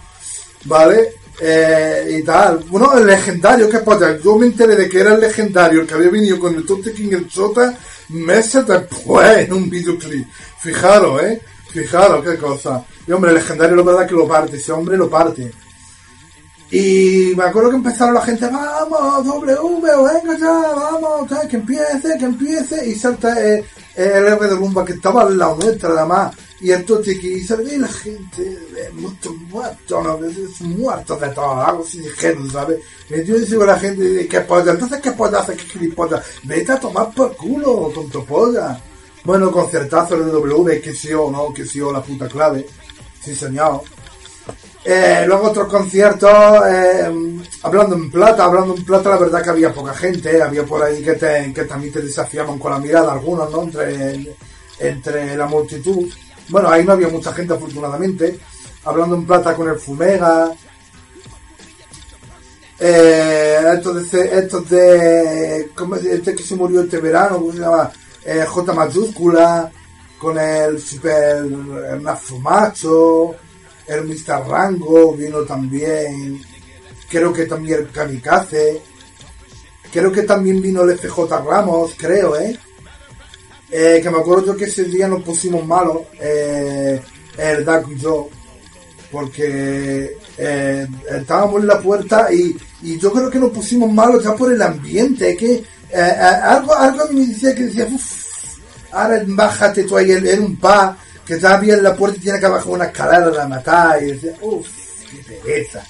¿Vale? Eh, y tal. Bueno, el legendario, que pasa? Yo me enteré de que era el legendario, el que había venido con el Tote King el Chota, meses después en un videoclip. Fijaros, eh. Fijaros qué cosa. Y hombre, el legendario la verdad que lo parte, ese hombre lo parte. Y me acuerdo que empezaron la gente, vamos, W, venga ya, vamos, que empiece, que empiece. Y salta eh, el R de Rumba que estaba al lado nuestra, además. Y entonces que se la gente, muertos, muertos, ¿no? muertos de todo, algo así dijeron, ¿sabes? Y yo digo a la gente, ¿qué polla? Entonces, ¿qué polla hace? ¿Qué gilipollas? Vete a tomar por culo, tonto polla. Bueno, concertazo de W, que sí o no, que sí o la puta clave. Sí, señor. Eh, luego otros conciertos, eh, hablando en plata, hablando en plata, la verdad que había poca gente, había por ahí que, te, que también te desafiaban con la mirada, algunos, ¿no? Entre, entre la multitud. Bueno, ahí no había mucha gente, afortunadamente. Hablando en plata con el Fumega. Eh, estos de, estos de, ¿cómo es? Este que se murió este verano, ¿cómo se llama? Eh, J mayúscula, con el Super el El Mr. Rango, vino también, creo que también el Kamikaze, creo que también vino el FJ Ramos, creo, ¿eh? Eh, que me acuerdo yo que ese día nos pusimos malos, eh, el Dac y yo, porque eh, estábamos en la puerta y, y, yo creo que nos pusimos malos ya por el ambiente, que algo, algo me decía que decía, uff, ahora bájate tú ahí, era un pa, que estaba bien en la puerta y tiene que bajar una escalera de matar, y decía, uff, qué pereza,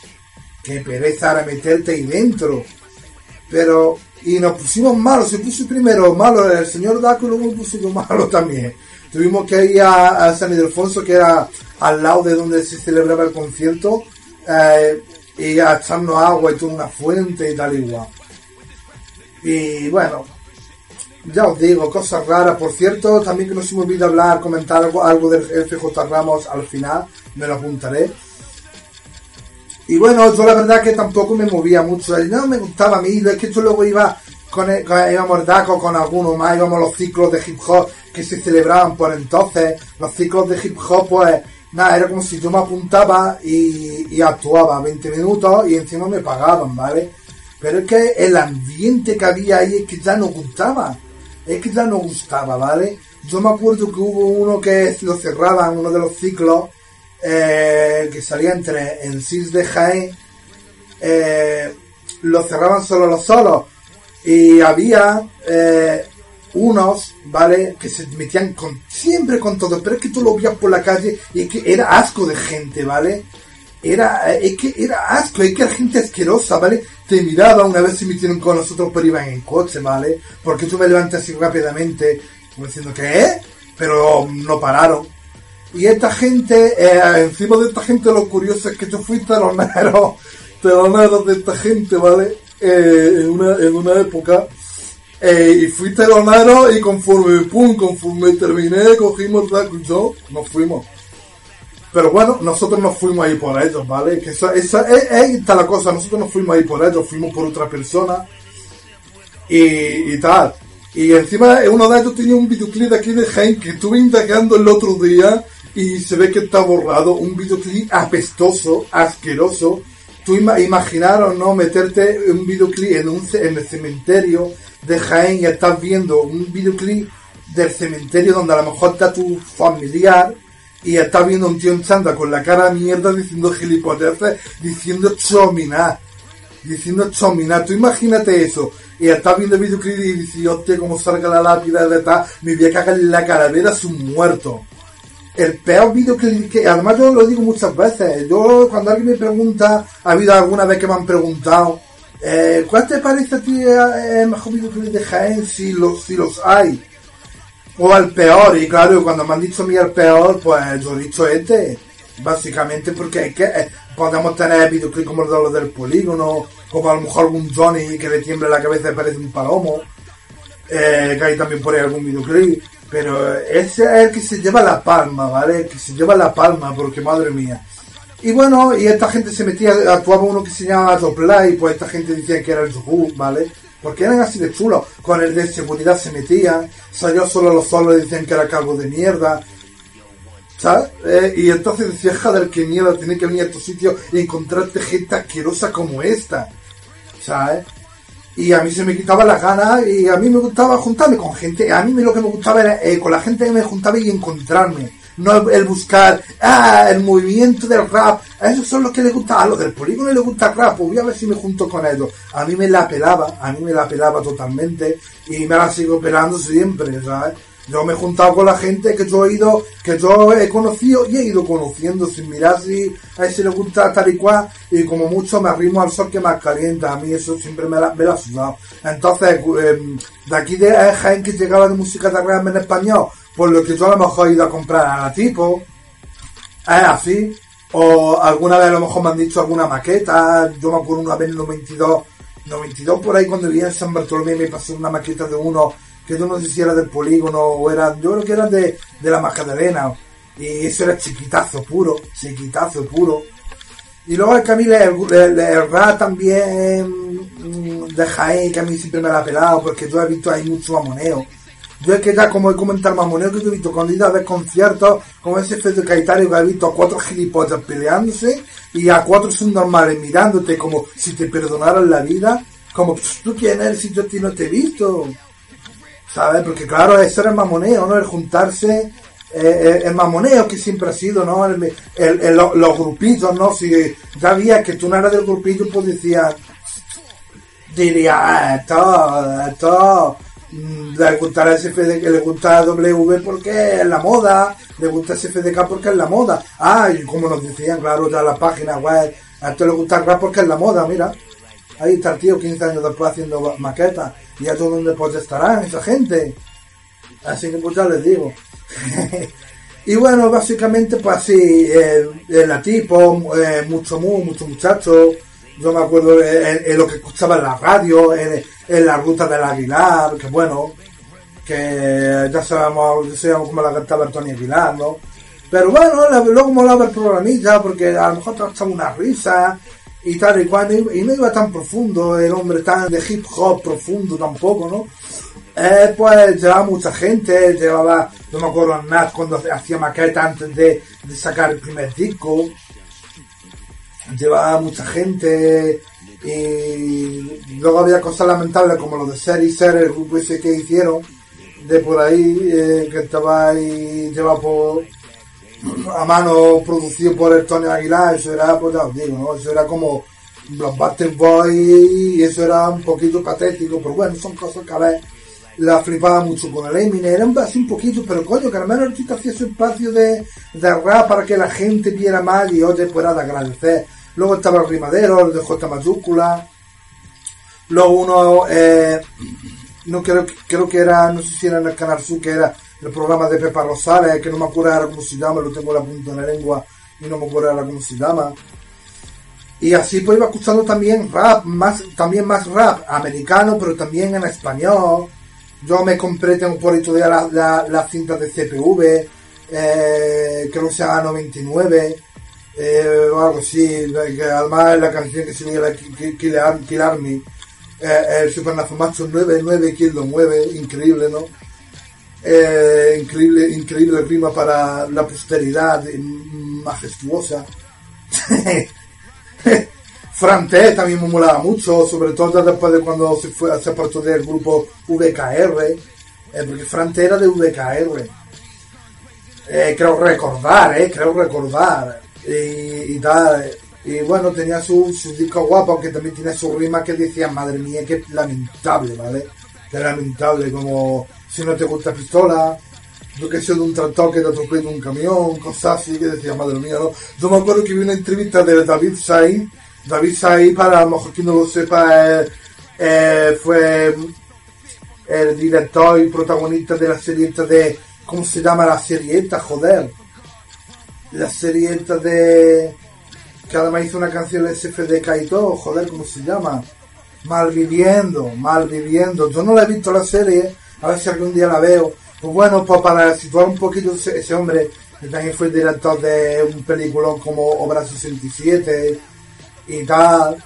qué pereza ahora meterte ahí dentro. Pero y nos pusimos malos, se puso primero malo el señor Daco y luego yo malo también. Tuvimos que ir a, San Ildefonso, que era al lado de donde se celebraba el concierto, eh, y a echarnos agua y toda una fuente y tal igual. Y bueno, ya os digo, cosas raras. Por cierto, también que no se me olvide hablar, comentar algo, algo del FJ Ramos al final, me lo apuntaré. Y bueno, yo la verdad que tampoco me movía mucho, no me gustaba a mí, es que yo luego iba con, el, con íbamos Daco con algunos más, íbamos a los ciclos de hip hop que se celebraban por entonces, los ciclos de hip hop pues nada, era como si yo me apuntaba y, actuaba 20 minutos y encima me pagaban, ¿vale? pero es que el ambiente que había ahí es que ya no gustaba, ya no gustaba, ¿vale? Yo me acuerdo que hubo uno que lo cerraban, uno de los ciclos, eh, que salía entre en Cis de Jaén, eh, lo cerraban solo los solos, y había eh, unos, ¿vale? Que se metían con, siempre con todo, pero es que tú lo veías por la calle y es que era asco de gente, ¿vale? Era, es que era asco, es que era gente asquerosa, ¿vale? Te miraba una vez se metieron con nosotros, pero iban en coche, ¿vale? Porque tú me levantas así rápidamente, como diciendo, ¿qué? Pero no pararon. Y esta gente, eh, encima de esta gente, lo curioso es que tú fuiste telonero, telonero de esta gente, ¿vale? Eh, en, una, en una época eh, y fui telonero y conforme, pum, conforme terminé, cogimos la yo, nos fuimos. Pero bueno, nosotros nos fuimos ahí por ellos, ¿vale? Que esa, esa, ahí está la cosa, nosotros nos fuimos ahí por ellos, fuimos por otra persona y, y tal. Y encima uno de ellos tenía un videoclip de aquí de Jaén que estuve indagando el otro día y se ve que está borrado, un videoclip apestoso, asqueroso. Tú imaginaron, ¿no? Meterte un videoclip en, un, en el cementerio de Jaén y estás viendo un videoclip del cementerio donde a lo mejor está tu familiar y estás viendo un tío en chanda con la cara de mierda diciendo gilipollas, diciendo chomina, diciendo chomina. Tú imagínate eso. Y estás viendo el videoclip y dices, hostia, como salga la lápida de tal, me voy a cagar en la calavera su muerto. El peor videoclip que, además yo lo digo muchas veces, yo cuando alguien me pregunta, ha habido alguna vez que me han preguntado, eh, ¿Cuál te parece a ti el mejor videoclip de Jaén si los, si los hay? O al peor, y claro, cuando me han dicho a mí el peor, pues yo he dicho este. Básicamente porque es que eh, podemos tener videoclips como los del polígono, como a lo mejor algún Johnny que le tiembla la cabeza y parece un palomo. Eh, que hay también por ahí algún videoclip. Pero ese es el que se lleva la palma, ¿vale? Que se lleva la palma, porque madre mía. Y bueno, y esta gente se metía, actuaba uno que se llamaba y pues esta gente decía que era el Zuhu, ¿vale? Porque eran así de chulos. Con el de seguridad se metían, salió solo los solos y decían que era cargo de mierda. ¿Sabes? Eh, y entonces decía, joder, qué mierda, tiene que venir a tu sitio y encontrarte gente asquerosa como esta. ¿Sabes? Y a mí se me quitaba las ganas y a mí me gustaba juntarme con gente. A mí lo que me gustaba era eh, con la gente que me juntaba y encontrarme no el buscar, ah, el movimiento del rap, a esos son los que les gusta, a los del polígono les gusta el rap, pues voy a ver si me junto con ellos. A mí me la pelaba, a mí me la pelaba totalmente y me la sigo pelando siempre, ¿sabes? Yo me he juntado con la gente que yo he ido, que yo he conocido y he ido conociendo sin mirar si a ese le gusta tal y cual y como mucho me arrimo al sol que más calienta. A mí eso siempre me la, ha sudado. Entonces, em, de aquí de Jaén que llegaba de música de en español, por lo que yo a lo mejor he ido a comprar a la tipo, es así. O alguna vez a lo mejor me han dicho alguna maqueta, yo me acuerdo una vez en 92, 92 por ahí cuando vivía en San Bartolomé me pasó una maqueta de uno que yo no sé si era del polígono o era, yo creo que era de, de la Magdalena, y eso era chiquitazo puro, chiquitazo puro. Y luego el Camille, el, el, rap también mm, de Jaén, que a mí siempre me la ha pelado, porque yo he visto ahí mucho mamoneo. Yo es que ya como he comentado mamoneo que he visto cuando he ido a ver conciertos, como ese de Caetario que he visto a cuatro gilipollas peleándose y a cuatro subnormales mirándote como si te perdonaran la vida, como tú quién eres si yo ti no te he visto. ¿sabes? Porque claro, ese era el mamoneo, ¿no? El juntarse, eh, eh, el mamoneo que siempre ha sido, ¿no? El, los grupitos, ¿no? Si ya había que tú no eras del grupito, pues decías, diría, esto, esto, le gusta a SFDK, le gusta W porque es la moda, le gusta SFDK porque es la moda. Ah, y como nos decían, claro, ya la página web, a esto le gusta rap porque es la moda, mira. Ahí está el tío 15 años después haciendo maquetas. ¿Y a todo donde pues estarán esa gente? Así que pues ya les digo. y bueno, básicamente pues así, en la tipo, eh, mucho mu, mucho muchacho. Yo me acuerdo en, lo que escuchaba en la radio, en, la ruta del Aguilar, que bueno, que ya sabemos, ya sabemos cómo la cantaba Tony Aguilar, ¿no? Pero bueno, luego molaba el programilla porque a lo mejor te echaba una risa y tal y cual, y no iba tan profundo, el hombre tan de hip hop profundo tampoco, ¿no? Eh, pues llevaba mucha gente, llevaba, no me acuerdo a Nat cuando hacía maqueta antes de, sacar el primer disco, llevaba mucha gente y luego había cosas lamentables como lo de Ser y Ser, el grupo ese que hicieron, de por ahí, eh, que estaba ahí llevado por, a mano, producido por Tony Aguilar, eso era, pues ya os digo, ¿no? Eso era como los Bastard Boys y eso era un poquito patético, pero bueno, son cosas que a ver la flipaba mucho con el Eminem, era así un poquito, pero coño, que al menos el artista hacía su espacio de, de rap para que la gente viera más y oye, fuera de agradecer. Luego estaba el rimadero, el de J mayúscula. Luego uno, eh, no creo, creo que era, no sé si era en el Canal Sur, que era el programa de Pepa Rosales, que no me acuerdo ahora cómo se llama, lo tengo la punta en la lengua y no me acuerdo ahora cómo se. Y así pues iba escuchando también rap, más, también más rap americano, pero también en español. Yo me compré, tengo por ahí todavía la, la, la cinta de CPV, eh, creo que se llama 99, eh, o algo así, además la canción que se llama Kill, Kill Army, eh, el Super Macho 99, quien lo mueve, increíble, ¿no? Eh, increíble, increíble rima para la posteridad, majestuosa. Frante también me molaba mucho, sobre todo después de cuando se fue se apartó del grupo VKR, eh, porque era de VKR. Eh, creo recordar, eh, creo recordar. Y, tal. Y bueno, tenía su, su disco guapo, aunque también tenía su rima que decía, madre mía, qué lamentable, ¿vale? Qué lamentable, como si no te gusta pistola, yo que sé de un tractor que te atropella un camión, cosas así, que decía, madre mía, ¿no? Yo me acuerdo que vi una entrevista de David Sainz David Saí, para lo mejor que no lo sepa, eh, fue el director y protagonista de la serie de. ¿Cómo se llama la serie Joder. La serie de. Que además hizo una canción SFDK y todo, joder, ¿cómo se llama? Malviviendo, Malviviendo. Yo no la he visto la serie, a ver si algún día la veo. Pues bueno, pues para situar un poquito ese, ese hombre, también fue el director de un peliculón como Obra 67, y tal.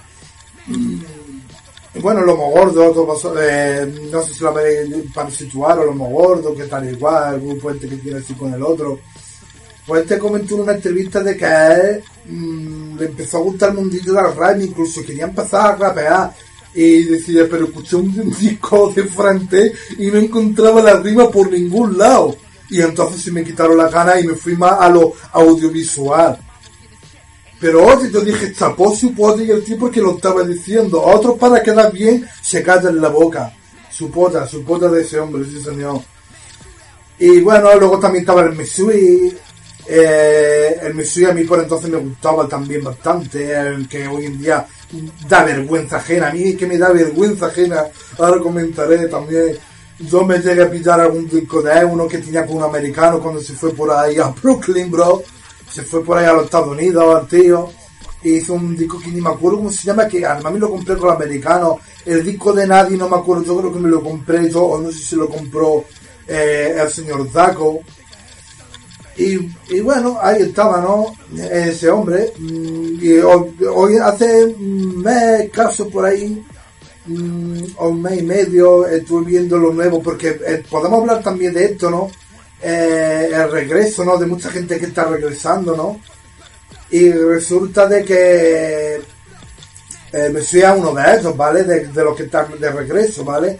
Y bueno, Lomo Gordo, eh, no sé si lo veréis para situar, o Lomo Gordo, que tal igual, algún puente que tiene así con el otro. Pues este comentó en una entrevista de que él mm, le empezó a gustar el mundillo del rap, incluso quería empezar a rapear. Y decía, pero escuché un, disco de frente y no encontraba la rima por ningún lado. Y entonces se me quitaron las ganas y me fui más a lo audiovisual. Pero otro yo dije, chapó su pote y el tipo que lo estaba diciendo. Otros para quedar bien se callan la boca. Su pota, su pota de ese hombre, sí señor. Y bueno, luego también estaba el Misui. Eh, el Misui a mí por entonces me gustaba también bastante. Que hoy en día da vergüenza ajena. A mí que me da vergüenza ajena. Ahora comentaré también. Yo me llegué a pillar algún disco de uno que tenía con un americano cuando se fue por ahí a Brooklyn, bro se fue por ahí a los Estados Unidos, al tío, e hizo un disco que ni me acuerdo cómo se llama, que además me lo compré con los americanos. El disco de Nadie, no me acuerdo, yo creo que me lo compré yo, o no sé si lo compró eh, el señor Zaco. Y, y, bueno, ahí estaba, ¿no? Ese hombre. Mm, y hoy, hace un mes, caso por ahí, mm, o un mes y medio, estuve viendo lo nuevo, porque eh, podemos hablar también de esto, ¿no? Eh, el regreso, ¿no? De mucha gente que está regresando, ¿no? Y resulta de que eh, me soy a uno de ellos, ¿vale? De, de los que están de regreso, ¿vale?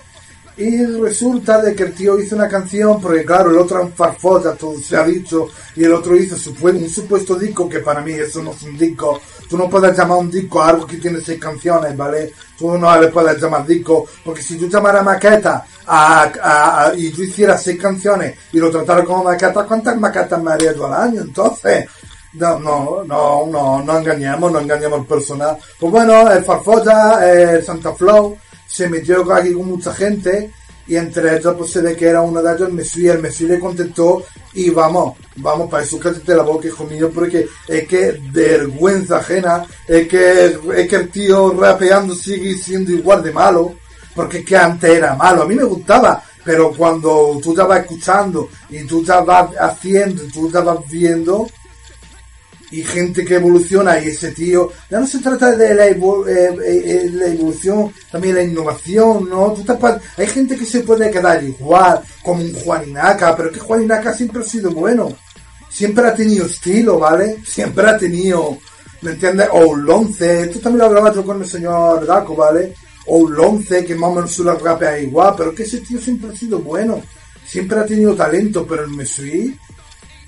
Y resulta de que el tío hizo una canción, porque claro, el otro es un farfota, todo se ha dicho, y el otro hizo un supuesto disco, que para mí eso no es un disco. Tú no puedes llamar un disco a algo que tiene seis canciones, ¿vale? Tú no le puedes llamar disco, porque si tú llamaras maqueta a, y tú hicieras seis canciones y lo trataras como maqueta, ¿cuántas maquetas me harías al año? Entonces, no, no, no, no, no engañemos, no engañemos al personal. Pues bueno, el Farfota, el Santa Flow, se metió aquí con mucha gente y entre ellos pues se ve que era uno de ellos el Messi, el Messi le contestó y vamos, vamos para eso cállate la boca hijo mío porque es que vergüenza ajena, es que, es que el tío rapeando sigue siendo igual de malo, porque es que antes era malo, a mí me gustaba, pero cuando tú estabas escuchando y tú estabas haciendo, tú estabas viendo, y gente que evoluciona y ese tío, ya no se trata de la, eh, eh, eh, la evolución, también la innovación, ¿no? Hay gente que se puede quedar igual, como un Juaninaca, pero que Juaninaca siempre ha sido bueno, siempre ha tenido estilo, ¿vale? Siempre ha tenido, ¿me entiendes? O un Lonce, esto también lo hablaba yo con el señor Daco, ¿vale? o un Lonce, que más o menos suele rapear igual, pero que ese tío siempre ha sido bueno, siempre ha tenido talento, pero el Mesui,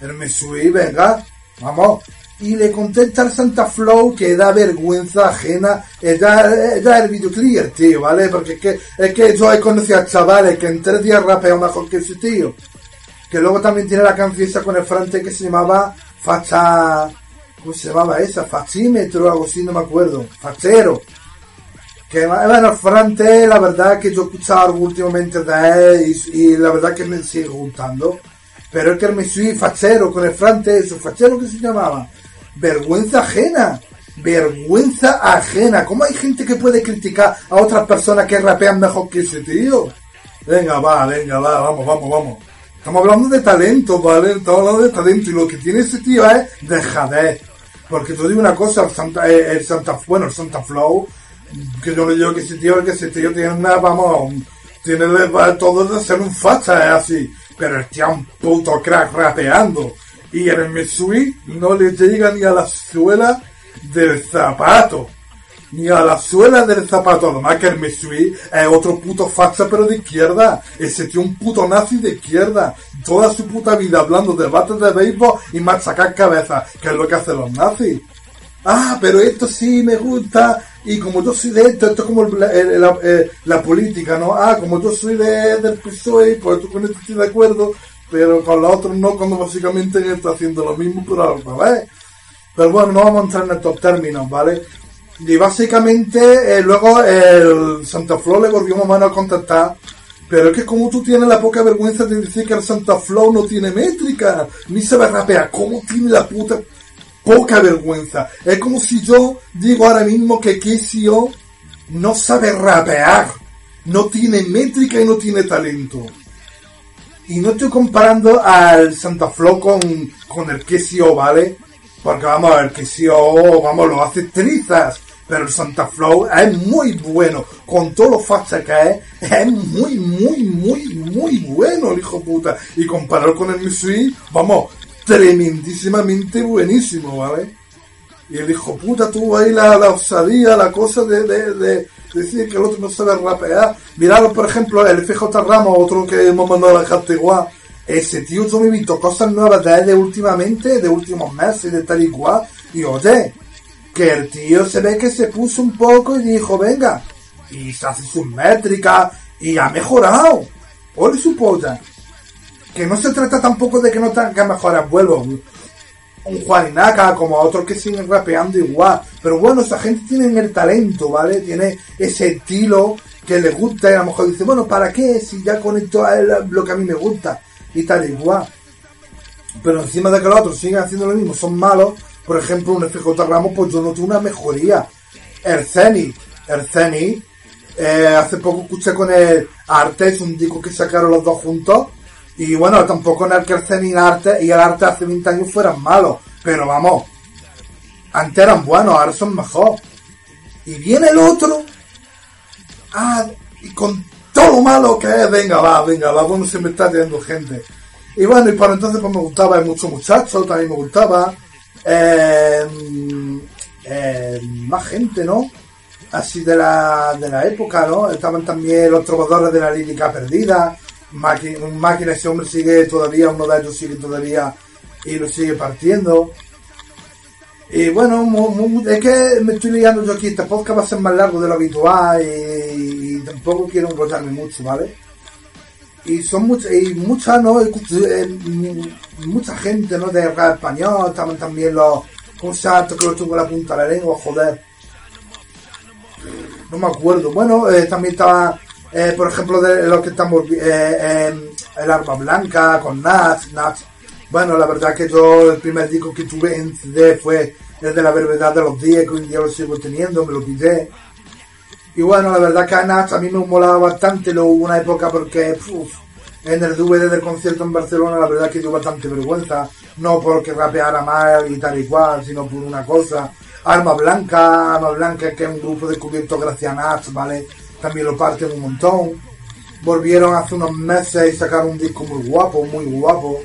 el Mesui, venga, vamos, y le contesta al Santa Flow que da vergüenza ajena es dar, el videoclip, tío, ¿vale? Porque es que, es que yo he conocido a chavales que en tres días rapean mejor que ese tío. Que luego también tiene la canción esa con el frente que se llamaba Facha... ¿Cómo se llamaba esa? Fachímetro o algo así, no me acuerdo. Fachero. Que bueno, el frente, la verdad que yo he escuchado últimamente de él y, la verdad que me sigue gustando. Pero es que me soy fachero con el frente, eso, fachero que se llamaba vergüenza ajena. Vergüenza ajena. ¿Cómo hay gente que puede criticar a otras personas que rapean mejor que ese tío? Venga, va, venga, va, vamos, vamos, vamos. Estamos hablando de talento, ¿vale? Estamos hablando de talento y lo que tiene ese tío es dejadez. Porque te digo una cosa, el Santa, eh, el bueno, el Santa Flow, que yo le digo que ese tío, que ese tío tiene una, vamos, tiene todo de ser un facha, es así. Pero el tío es un puto crack rapeando y el Mesui no le llega ni a la suela del zapato. Ni a la suela del zapato. Además que el Mesui es otro puto facha pero de izquierda. Ese tío un puto nazi de izquierda. Toda su puta vida hablando de bates de béisbol y machacar cabezas, que es lo que hacen los nazis. Ah, pero esto sí me gusta. Y como yo soy de esto, esto es como la, política, ¿no? Ah, como yo soy de, del PSOE, pues tú con esto estoy de acuerdo pero con los otros no, cuando básicamente está haciendo lo mismo, pero al revés. Pero bueno, no vamos a entrar en estos términos, ¿vale? Y básicamente, eh, luego el Santa Flow le volvió más o menos a contactar, pero es que como tú tienes la poca vergüenza de decir que el Santa Flow no tiene métrica, ni sabe rapear, ¿cómo tiene la puta poca vergüenza? Es como si yo digo ahora mismo que KCO no sabe rapear, no tiene métrica y no tiene talento. Y no estoy comparando al Santa Flow con, con el Quesio, ¿vale? Porque vamos, el Quesio, vamos, lo hace trizas. Pero el Santa Flow es muy bueno. Con todo lo facha que es, es muy, muy, muy, muy bueno el hijo puta. Y comparado con el Misui, vamos, tremendísimamente buenísimo, ¿vale? Y el hijo puta tuvo ahí la, la osadía, la cosa de decir que el otro no sabe rapear. Mirad, por ejemplo, el FJ Ramos, otro que hemos mandado a la igual. Ese tío yo me he visto cosas nuevas de él últimamente, de últimos meses, de tal y cual. Y oye, que el tío se ve que se puso un poco y dijo, venga, y se hace sus métricas y ha mejorado. Ole su polla. Que no se trata tampoco de que no tenga que mejorar vuelo un Juaninaca, como a otros que siguen rapeando igual. Pero bueno, esa gente tiene el talento, ¿vale? Tiene ese estilo que le gusta y a lo mejor dice, bueno, ¿para qué? Si ya conecto a lo que a mí me gusta y tal igual. Pero encima de que los otros siguen haciendo lo mismo, son malos. Por ejemplo, un FJ Ramos, pues yo noto una mejoría. El Zenith, eh, hace poco escuché con el Arte, es un disco que sacaron los dos juntos y bueno, tampoco en el que el arte y el arte hace 20 años fueran malos. Pero vamos, antes eran buenos, ahora son mejor. Y viene el otro. Ah, y con todo lo malo que es, venga, va, venga, va, bueno, se me está teniendo gente. Y bueno, y para entonces pues me gustaba, hay muchos muchachos, también me gustaba. Eh, eh, más gente, ¿no? Así de la, de la época, ¿no? Estaban también los trovadores de la lírica perdida máquina, máquina, ese hombre sigue todavía, uno de ellos sigue todavía y lo sigue partiendo. Y bueno, es que me estoy liando yo aquí, este podcast va a ser más largo de lo habitual y, tampoco quiero enrollarme mucho, ¿vale? Y son muchas, y muchas, ¿no? Eh, mucha gente, ¿no? De rap español, estaban también los conciertos que lo tuvo la punta de la lengua, joder. No me acuerdo. Bueno, eh, también estaba eh, por ejemplo, de lo que estamos eh, el arma blanca con Nats, Nats. Bueno, la verdad que yo el primer disco que tuve en CD fue el la brevedad de los días, que hoy día lo sigo teniendo, me lo pide Y bueno, la verdad que a Nats a mí me molaba bastante, lo hubo una época porque en el DVD del concierto en Barcelona la verdad que tuve bastante vergüenza, no porque rapeara mal y tal y cual, sino por una cosa. Arma Blanca, Arma Blanca que es un grupo descubierto gracias a Nats, ¿vale? También lo parten un montón. Volvieron hace unos meses y sacaron un disco muy guapo, muy guapo.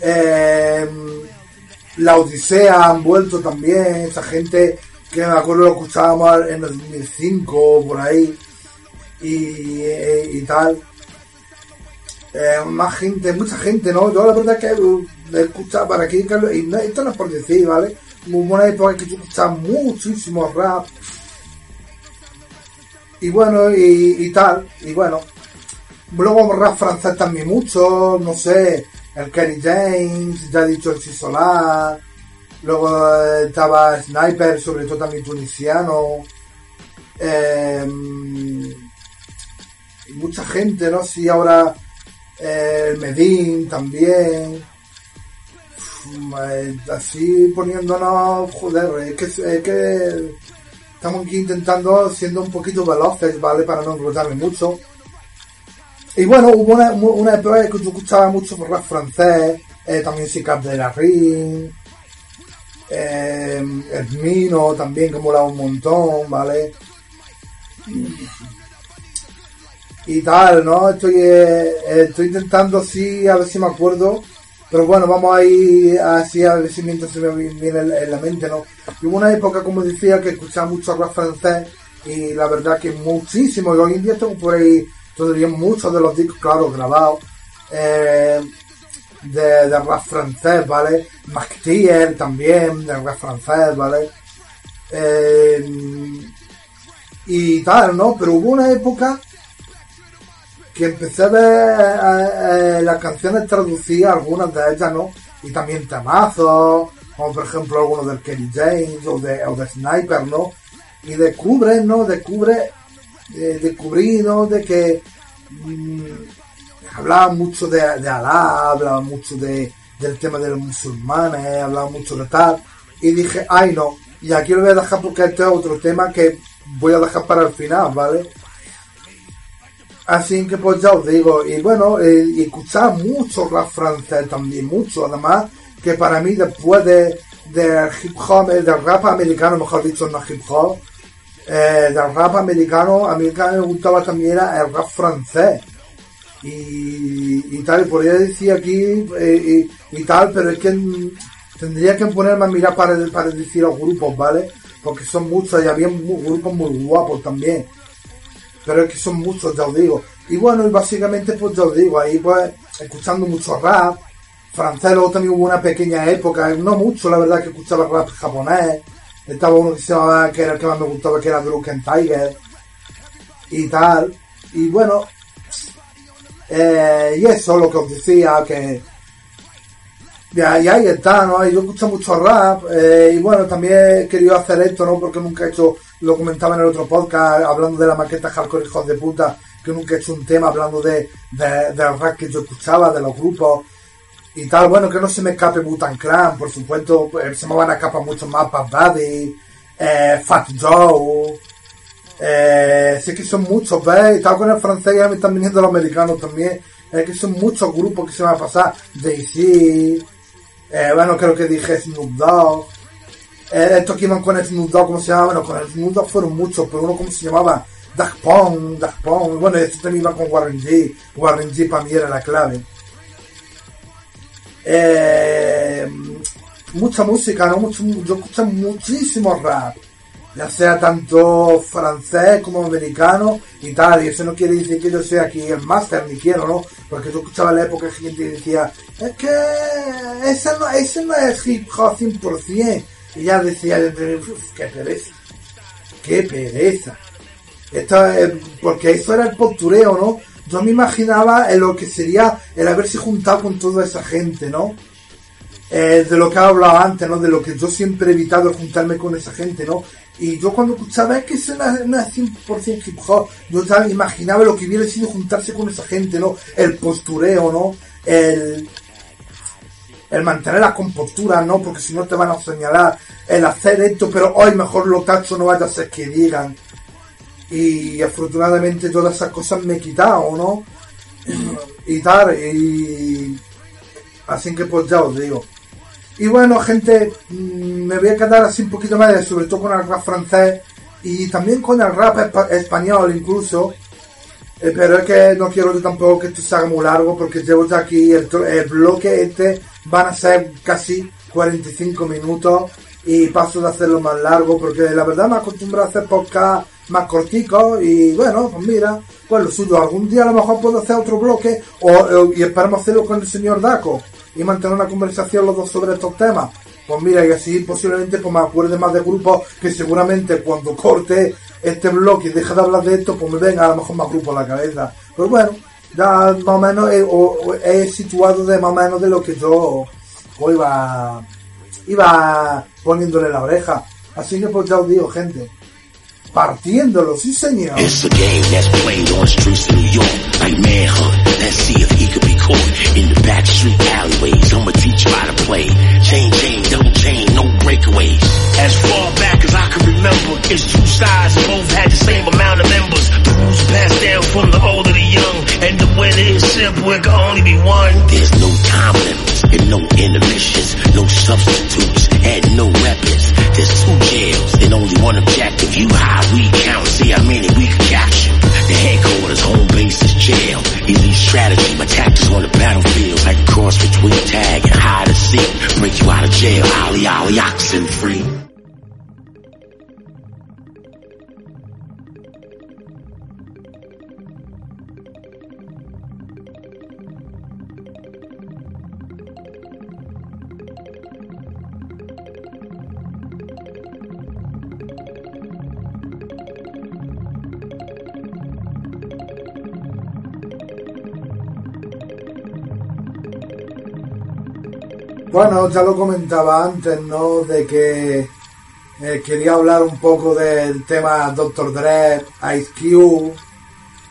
Eh, la Odisea han vuelto también, esa gente que me acuerdo lo escuchábamos en el 2005 por ahí y, eh, y tal. Eh, más gente, mucha gente, ¿no? Yo la verdad es que he escuchado para aquí, y no, esto no es por decir, ¿vale? Muy buena época que yo escuchaba muchísimo rap. Y bueno, y, y tal, y bueno. Luego rap francés también mucho, no sé, el Kerry James, ya he dicho el Solar Luego eh, estaba Sniper, sobre todo también tunisiano. Eh, mucha gente, ¿no? Sí, ahora eh, el Medin también. así poniéndonos, joder, es que, es que estamos aquí intentando siendo un poquito veloces, ¿vale? Para no enrollarme mucho. Y bueno, hubo una, una época que yo escuchaba mucho por rap francés, también Sicap de la Ring, eh, también, que mola un montón, ¿vale? Y tal, ¿no? Estoy, eh, estoy intentando, sí, a ver si me acuerdo. Pero bueno, vamos a ir así a ver si mientras se me viene en la mente, ¿no? Y hubo una época, como decía, que escuchaba mucho rap francés y la verdad que muchísimo. Y hoy en día tengo por ahí todavía muchos de los discos, claro, grabados. Eh, de, de rap francés, ¿vale? McTier también, de rap francés, ¿vale? Eh, y tal, ¿no? Pero hubo una época que empecé a ver eh, eh, las canciones traducidas, algunas de ellas, ¿no? Y también temazos, como por ejemplo algunos del Kenny James o de, o de Sniper, ¿no? Y descubre, ¿no? Descubre, eh, descubrí, ¿no? De que mm, hablaba mucho de, de Alá, hablaba mucho de, del tema de los musulmanes, hablaba mucho de tal, y dije, ay no, y aquí lo voy a dejar porque este es otro tema que voy a dejar para el final, ¿vale? Así que pues ya os digo, y bueno, eh, y escuchaba mucho rap francés también, mucho, además, que para mí después de, del hip hop, eh, del rap americano, mejor dicho, no hip hop, eh, del rap americano, a mí que me gustaba también era el rap francés y, y tal, podría decir aquí eh, y, tal, pero es que tendría que ponerme a mirar para, para decir los grupos, ¿vale? Porque son muchos y había grupos muy guapos también. Pero es que son muchos, ya os digo. Y bueno, y básicamente pues ya os digo, ahí pues escuchando mucho rap, francés, luego también hubo una pequeña época, no mucho la verdad que escuchaba rap japonés, estaba uno que se llamaba, que era el que más me gustaba, que era Drunken Tiger, y tal, y bueno, eh, y eso, lo que os decía, que y ahí está, ¿no? Yo escucho mucho rap eh, y bueno, también he querido hacer esto, ¿no? Porque nunca he hecho, lo comentaba en el otro podcast, hablando de la maqueta hardcore hijos de puta, que nunca he hecho un tema hablando de, de, del rap que yo escuchaba, de los grupos y tal. Bueno, que no se me escape Butan Clan, por supuesto, pues, se me van a escapar mucho más Bad Buddy, eh, Fat Joe, eh, sé que son muchos, ¿ves? Estaba con el francés y ya me están viniendo los americanos también. Es que son muchos grupos que se van a pasar. Daisy, eh, bueno, creo que dije Snoop Dogg. Eh, estos que iban con el Snoop Dogg, ¿cómo se llama? Bueno, con el Snoop Dogg fueron muchos, pero uno, ¿cómo se llamaba? Daft Pong, Daft Pong. Bueno, esto también iba con Warren G. Warren G para mí era la clave. Eh, mucha música, ¿no? Mucho, yo escucho muchísimo rap ya sea tanto francés como americano y tal, y eso no quiere decir que yo sea aquí el máster, ni quiero, ¿no? Porque yo escuchaba la época que gente decía, es que ese no, ese no es hip hop 100%, y ya decía, qué pereza, qué pereza. Esto es, porque eso era el postureo, ¿no? Yo me imaginaba en lo que sería el haberse juntado con toda esa gente, ¿no? Eh, de lo que he hablado antes, ¿no? De lo que yo siempre he evitado juntarme con esa gente, ¿no? Y yo cuando escuchaba que eso no, es 100% hip hop, yo imaginaba lo que hubiera sido juntarse con esa gente, ¿no? El postureo, ¿no? El, el mantener la compostura, ¿no? Porque si no te van a señalar, el hacer esto, pero hoy mejor lo tacho, no vaya a ser que digan. Y afortunadamente todas esas cosas me he quitado, ¿no? Y tal, y así que pues ya os digo. Y bueno, gente, mm, me voy a quedar así un poquito más, sobre todo con el rap francés y también con el rap español incluso. Eh, pero es que no quiero tampoco que esto se haga muy largo porque llevo ya aquí el, bloque este van a ser casi 45 minutos y paso de hacerlo más largo porque la verdad me acostumbro a hacer podcast más corticos y bueno, pues mira, pues lo suyo, algún día a lo mejor puedo hacer otro bloque o, y esperamos hacerlo con el señor Daco y mantener una conversación los dos sobre estos temas. Pues mira, y así posiblemente pues me acuerde más de grupos que seguramente cuando corte este bloque y deje de hablar de esto, pues me venga a lo mejor más grupo a la cabeza. Pero bueno, ya más o menos he, situado de más o menos de lo que yo iba, iba poniéndole la oreja. Así que pues ya os digo, gente, partiéndolo, sí señor. See if he could be caught in the back street alleyways. I'ma teach him how to play. Chain, chain, As far back as I can remember, it's two sides both had the same amount of members. The rules passed down from the old to the young, and the winner is simple, it can only be one. There's no time limits and no intermissions, no substitutes and no weapons. There's two jails and only one objective. You high, we count, see how many we can capture. The headquarters, home base jail. Elite strategy, my tactics on the battlefield like a cross between tag and hide and seek. Break you out of jail, ollie ollie oxen free. Bueno, ya lo comentaba antes, ¿no? De que eh, quería hablar un poco del tema Dr. Dre, Ice Cube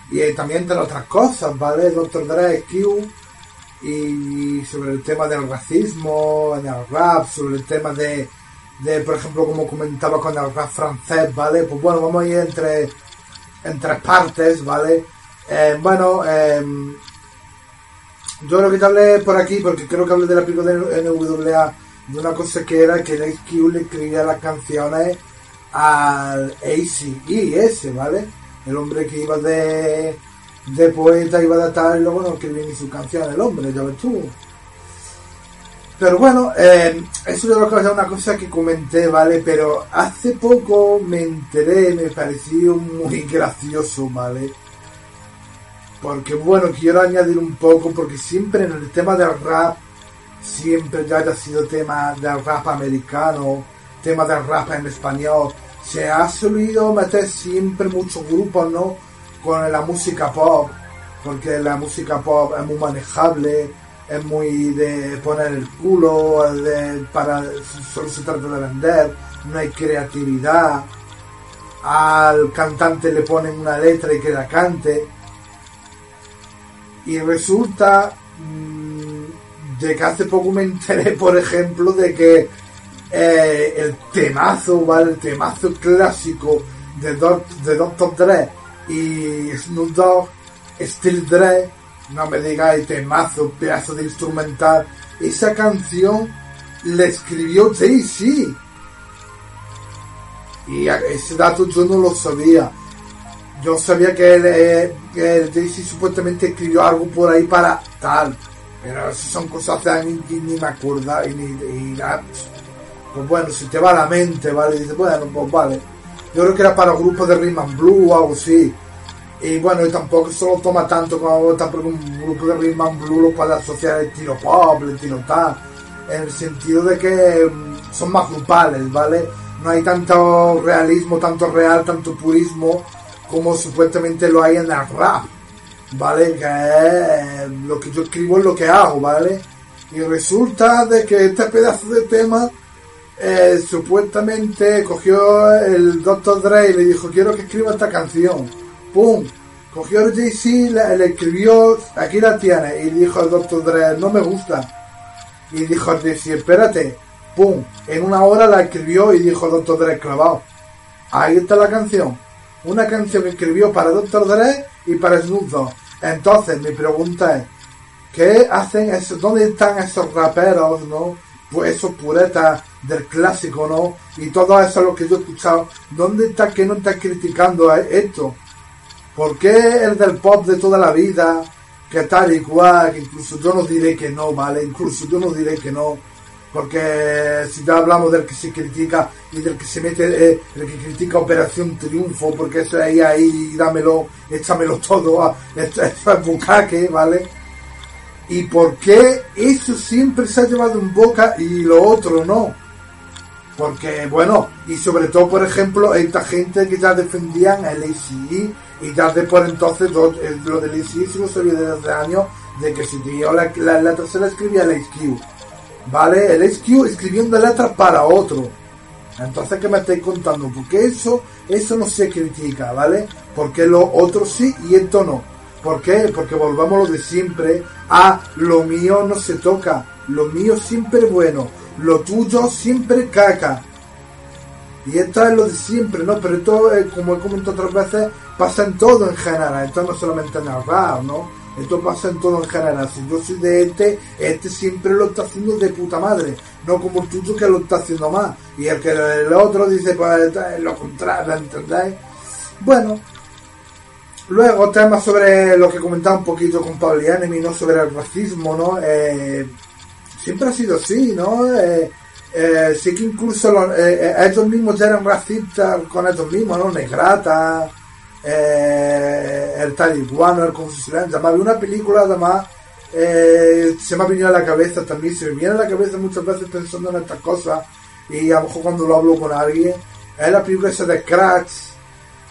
y eh, también de otras cosas, ¿vale? Dr. Dre, Ice Cube y sobre el tema del racismo en el rap, sobre el tema de, de por ejemplo, como comentaba con el rap francés, ¿vale? Pues bueno, vamos a ir entre, en tres partes, ¿vale? Eh, bueno, em, yo lo que te hablé por aquí, porque creo que hablé de la película de NWA, de una cosa que era que el Q le escribía las canciones al ese, ¿vale? El hombre que iba de, de poeta, iba de tal, y luego no escribía ni su canción, el hombre, ya ves tú. Pero bueno, eh, eso de lo que es una cosa que comenté, ¿vale? Pero hace poco me enteré, me pareció muy gracioso, ¿vale? Porque bueno, quiero añadir un poco, porque siempre en el tema del rap, siempre ya haya sido tema del rap americano, tema del rap en español, se ha solido meter siempre muchos grupos, ¿no? Con la música pop, porque la música pop es muy manejable, es muy de poner el culo, de, para, solo se trata de vender, no hay creatividad, al cantante le ponen una letra y que la cante, y resulta mm, de que hace poco me enteré, por ejemplo, de que eh, el temazo, ¿vale? El temazo clásico de, de Dr. Dre y Snoop Dogg, Still Dre, no me digáis temazo, pedazo de instrumental, esa canción la escribió Jay-Z. Y ese dato yo no lo sabía yo sabía que el, eh, Daisy supuestamente escribió algo por ahí para tal, pero son cosas que ni, me acuerdo y ni, pues bueno, si te va a la mente, ¿vale? bueno, pues vale. Yo creo que era para grupos de Rhythm Blue o algo así. Y bueno, y tampoco se lo toma tanto como tampoco un grupo de Rhythm Blue lo puede asociar el tiro pop, el tiro tal. En el sentido de que mm, son más grupales, ¿vale? No hay tanto realismo, tanto real, tanto purismo como supuestamente lo hay en el rap, ¿vale? Que es lo que yo escribo es lo que hago, ¿vale? Y resulta de que este pedazo de tema eh, supuestamente cogió el Dr. Dre y le dijo, quiero que escriba esta canción. ¡Pum! Cogió el Jay-Z, le, escribió, aquí la tiene, y dijo al Dr. Dre, no me gusta. Y dijo al Jay-Z, espérate, ¡pum! En una hora la escribió y dijo el Dr. Dre, clavado. Ahí está la canción una canción que escribió para Dr. Dre y para Snoop Dogg. Entonces, mi pregunta es, ¿qué hacen esos, dónde están esos raperos, no? Pues esos puretas del clásico, ¿no? Y todo eso lo que yo he escuchado, ¿dónde está que no está criticando esto? ¿Por qué el del pop de toda la vida, que tal y cual, que incluso yo no diré que no, ¿vale? Incluso yo no diré que no. Porque si ya hablamos del que se critica y del que se mete, eh, el que critica Operación Triunfo, porque eso ahí, ahí, dámelo, échamelo todo, a, esto, esto es bucaque, ¿vale? ¿Y por qué eso siempre se ha llevado en boca y lo otro no? Porque, bueno, y sobre todo, por ejemplo, esta gente que ya defendían el ACI y ya de por entonces lo, lo del ACI se lo sabía desde hace años de que si tío la, la la escribía el HQ. ¿Vale? El HQ escribiendo letras para otro. Entonces, ¿qué me estáis contando? Porque eso, eso no se critica, ¿vale? Porque lo otro sí y esto no. ¿Por qué? Porque volvamos lo de siempre a lo mío no se toca, lo mío siempre bueno, lo tuyo siempre caca. Y esto es lo de siempre, ¿no? Pero esto, eh, como he comentado otras veces, pasa en todo en general, esto no solamente en el rap, ¿no? Esto pasa en todo en general. Si yo soy de este, este siempre lo está haciendo de puta madre. No como el tuyo que lo está haciendo más. Y el que el otro dice, pues lo contrario, ¿entendéis? Bueno. Luego, temas sobre lo que comentaba un poquito con Pablo Enemy, ¿no? Sobre el racismo, ¿no? Eh, siempre ha sido así, ¿no? Eh, eh, sí que incluso los, ellos mismos ya eran racistas con ellos mismos, ¿no? Negrata, eh, el taliguano, el se llama. Había una película además, eh, se me ha venido a la cabeza también, se me viene a la cabeza muchas veces pensando en estas cosas y a lo mejor cuando lo hablo con alguien, es la película esa de Cracks,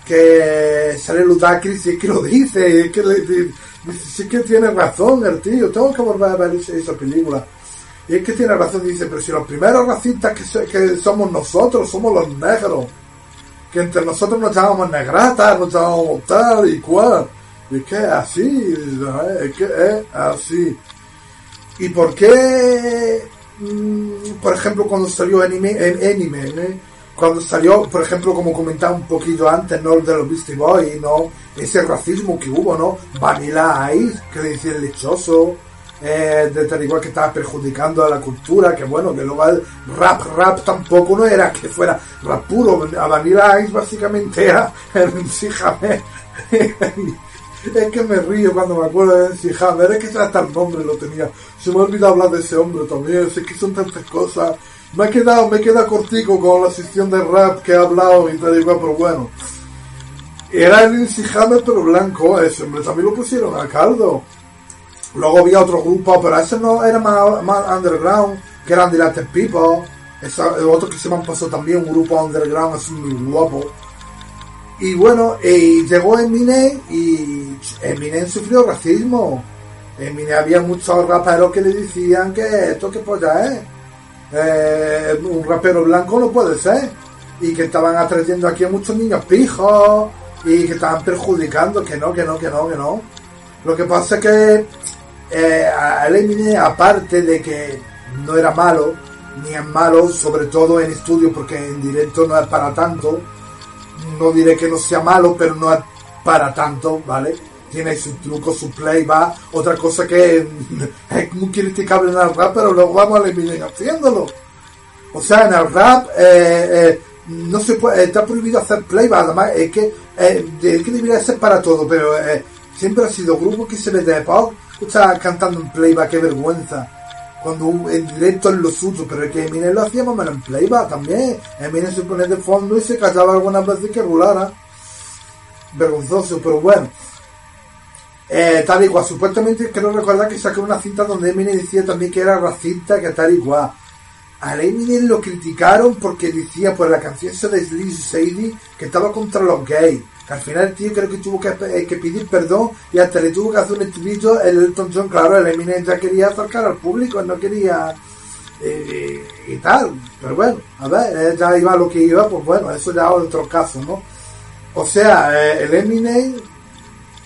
que sale Ludacris y es que lo dice, es que, le, sí que tiene razón el tío, tengo que volver a ver esa película. Y es que tiene razón, dice, pero si los primeros racistas que, que somos nosotros, somos los negros que entre nosotros nos llamábamos negrata, nos llamábamos tal y cual. Y es que así, es que es así. ¿Y por qué, mm, por ejemplo, cuando salió Anime, anime cuando salió, por ejemplo, como comentaba un poquito antes, ¿no? De los Beastie Boys, ¿no? Ese racismo que hubo, ¿no? Vanilla Ice, que le decía el lechoso, eh, de tal igual que estaba perjudicando a la cultura, que bueno, que luego el rap, rap tampoco no era que fuera rap puro, a Vanilla Ice básicamente era el Hammer es que me río cuando me acuerdo de Hammer es que hasta el nombre lo tenía, se me ha olvidado hablar de ese hombre también, es que son tantas cosas, me he quedado, me he quedado cortico con la sesión de rap que he hablado y tal igual, pero bueno. Era el Hammer pero blanco, ese hombre también lo pusieron a caldo. Luego había otro grupo, pero ese no era más, más underground, que eran Dilated People. Esa, otro que se me pasó también, un grupo underground así muy guapo. Y bueno, y llegó Eminem y Eminem sufrió racismo. Eminem había muchos raperos que le decían que esto que polla es. Eh, un rapero blanco no puede ser. Y que estaban atrayendo aquí a muchos niños pijos y que estaban perjudicando, que no, que no, que no, que no. Lo que pasa es que eh, Eminem, aparte de que no era malo, ni es malo, sobre todo en estudio, porque en directo no es para tanto. No diré que no sea malo, pero no es para tanto, ¿vale? Tiene sus trucos, su playback. Otra cosa que es muy criticable en el rap, pero luego vamos a Eminem haciéndolo. O sea, en el rap eh, eh, no se puede, está prohibido hacer playback. Además, es que, eh, es que debería ser para todo, pero eh, siempre ha sido grupo que se ve de pop escucha cantando en playback, qué vergüenza. Cuando en directo es lo suyo, pero es que Eminem lo hacía más en playback también. Eminem se pone de fondo y se callaba algunas veces que rulara. Vergonzoso, pero bueno. Eh, tal y cual, supuestamente creo recordar que sacó una cinta donde Eminem decía también que era racista, que tal y cual. A Eminem lo criticaron porque decía por la canción de Slim Sadie que estaba contra los gays al final el tío creo que tuvo que, eh, que, pedir perdón y hasta le tuvo que hacer un estribillo el Elton John, claro, el Eminem ya quería acercar al público, no quería eh, y tal, pero bueno, a ver, ya iba lo que iba, pues bueno, eso ya otro caso, ¿no? O sea, eh, el Eminem